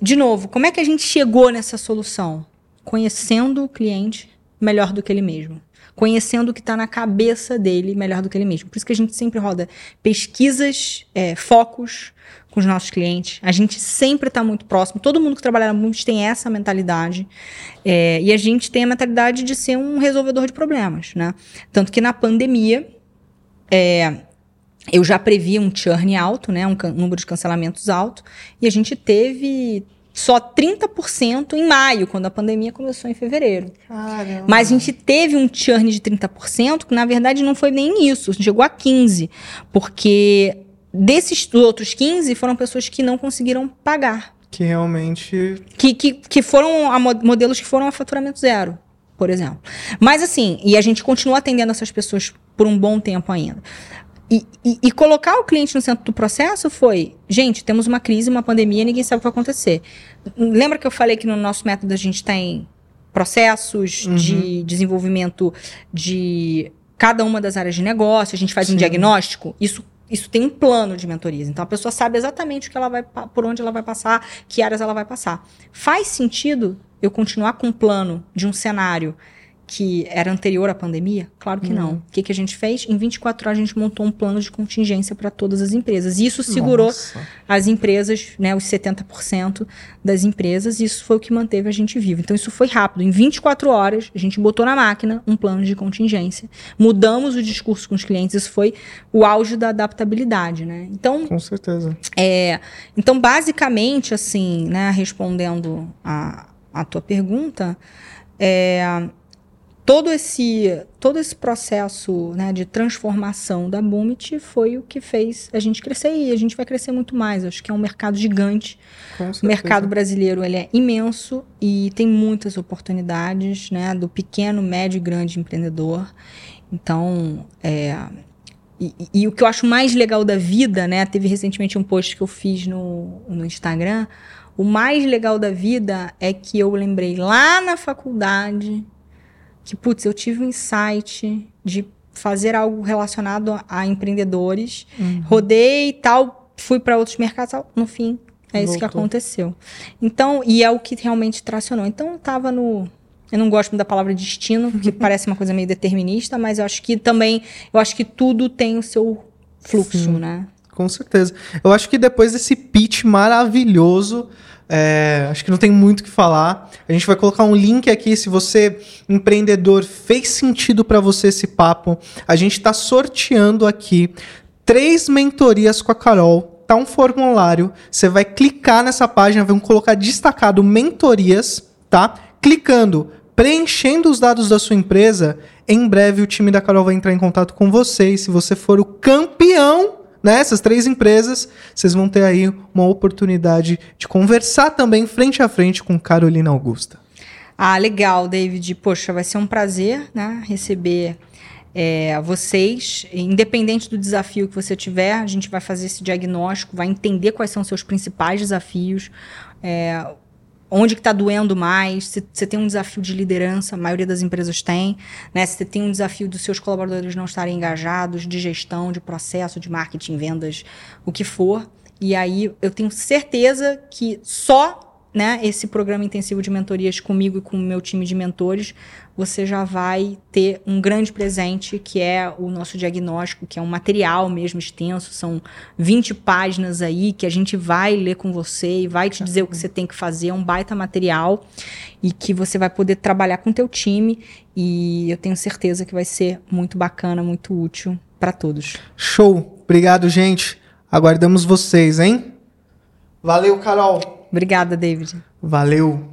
de novo, como é que a gente chegou nessa solução? Conhecendo o cliente melhor do que ele mesmo. Conhecendo o que está na cabeça dele melhor do que ele mesmo. Por isso que a gente sempre roda pesquisas, é, focos com os nossos clientes. A gente sempre está muito próximo. Todo mundo que trabalha muito tem essa mentalidade. É, e a gente tem a mentalidade de ser um resolvedor de problemas, né? Tanto que na pandemia, é, eu já previa um churn alto, né? Um número de cancelamentos alto. E a gente teve só 30% em maio, quando a pandemia começou em fevereiro. Caramba. Mas a gente teve um churn de 30%, que na verdade não foi nem isso, chegou a 15%. Porque desses outros 15 foram pessoas que não conseguiram pagar. Que realmente. Que, que, que foram a modelos que foram a faturamento zero, por exemplo. Mas assim, e a gente continua atendendo essas pessoas por um bom tempo ainda. E, e, e, colocar o cliente no centro do processo foi, gente, temos uma crise, uma pandemia, ninguém sabe o que vai acontecer. Lembra que eu falei que no nosso método a gente tem processos uhum. de desenvolvimento de cada uma das áreas de negócio, a gente faz Sim. um diagnóstico, isso isso tem um plano de mentorias. Então a pessoa sabe exatamente o que ela vai, por onde ela vai passar, que áreas ela vai passar. Faz sentido eu continuar com um plano de um cenário que era anterior à pandemia? Claro que hum. não. O que, que a gente fez? Em 24 horas a gente montou um plano de contingência para todas as empresas. E isso segurou Nossa. as empresas, né, os 70% das empresas, e isso foi o que manteve a gente vivo. Então isso foi rápido. Em 24 horas, a gente botou na máquina um plano de contingência. Mudamos o discurso com os clientes. Isso foi o auge da adaptabilidade, né? Então, com certeza. É, então, basicamente, assim, né, respondendo a, a tua pergunta, é, todo esse todo esse processo né, de transformação da Boomit foi o que fez a gente crescer e a gente vai crescer muito mais. Acho que é um mercado gigante. O mercado brasileiro ele é imenso e tem muitas oportunidades, né, do pequeno, médio e grande empreendedor. Então, é, e, e, o que eu acho mais legal da vida, né, teve recentemente um post que eu fiz no, no Instagram. O mais legal da vida é que eu lembrei lá na faculdade que, putz, eu tive um insight de fazer algo relacionado a, a empreendedores, uhum. rodei e tal, fui para outros mercados, no fim, é Voltou. isso que aconteceu. Então, e é o que realmente tracionou. Então, eu tava no. Eu não gosto muito da palavra destino, porque [laughs] parece uma coisa meio determinista, mas eu acho que também, eu acho que tudo tem o seu fluxo, Sim, né? Com certeza. Eu acho que depois desse pitch maravilhoso, é, acho que não tem muito o que falar. A gente vai colocar um link aqui. Se você, empreendedor, fez sentido para você esse papo, a gente está sorteando aqui três mentorias com a Carol. Tá um formulário. Você vai clicar nessa página, vamos colocar destacado mentorias, tá? Clicando, preenchendo os dados da sua empresa. Em breve o time da Carol vai entrar em contato com você. E se você for o campeão nessas né, três empresas, vocês vão ter aí uma oportunidade de conversar também frente a frente com Carolina Augusta. Ah, legal, David. Poxa, vai ser um prazer né, receber é, vocês. Independente do desafio que você tiver, a gente vai fazer esse diagnóstico, vai entender quais são seus principais desafios. É, onde que está doendo mais, se você tem um desafio de liderança, a maioria das empresas tem, né? Se você tem um desafio dos seus colaboradores não estarem engajados, de gestão, de processo, de marketing, vendas, o que for. E aí eu tenho certeza que só né, esse programa intensivo de mentorias comigo e com o meu time de mentores, você já vai ter um grande presente, que é o nosso diagnóstico, que é um material mesmo extenso, são 20 páginas aí que a gente vai ler com você e vai te dizer o que você tem que fazer, é um baita material e que você vai poder trabalhar com o teu time e eu tenho certeza que vai ser muito bacana, muito útil para todos. Show! Obrigado, gente. Aguardamos vocês, hein? Valeu, Carol. Obrigada, David. Valeu.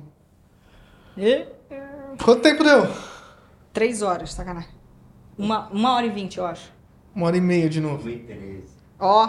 E? Quanto tempo deu? Três horas, sacanagem. Uma, uma hora e vinte, eu acho. Uma hora e meia de novo. Ó.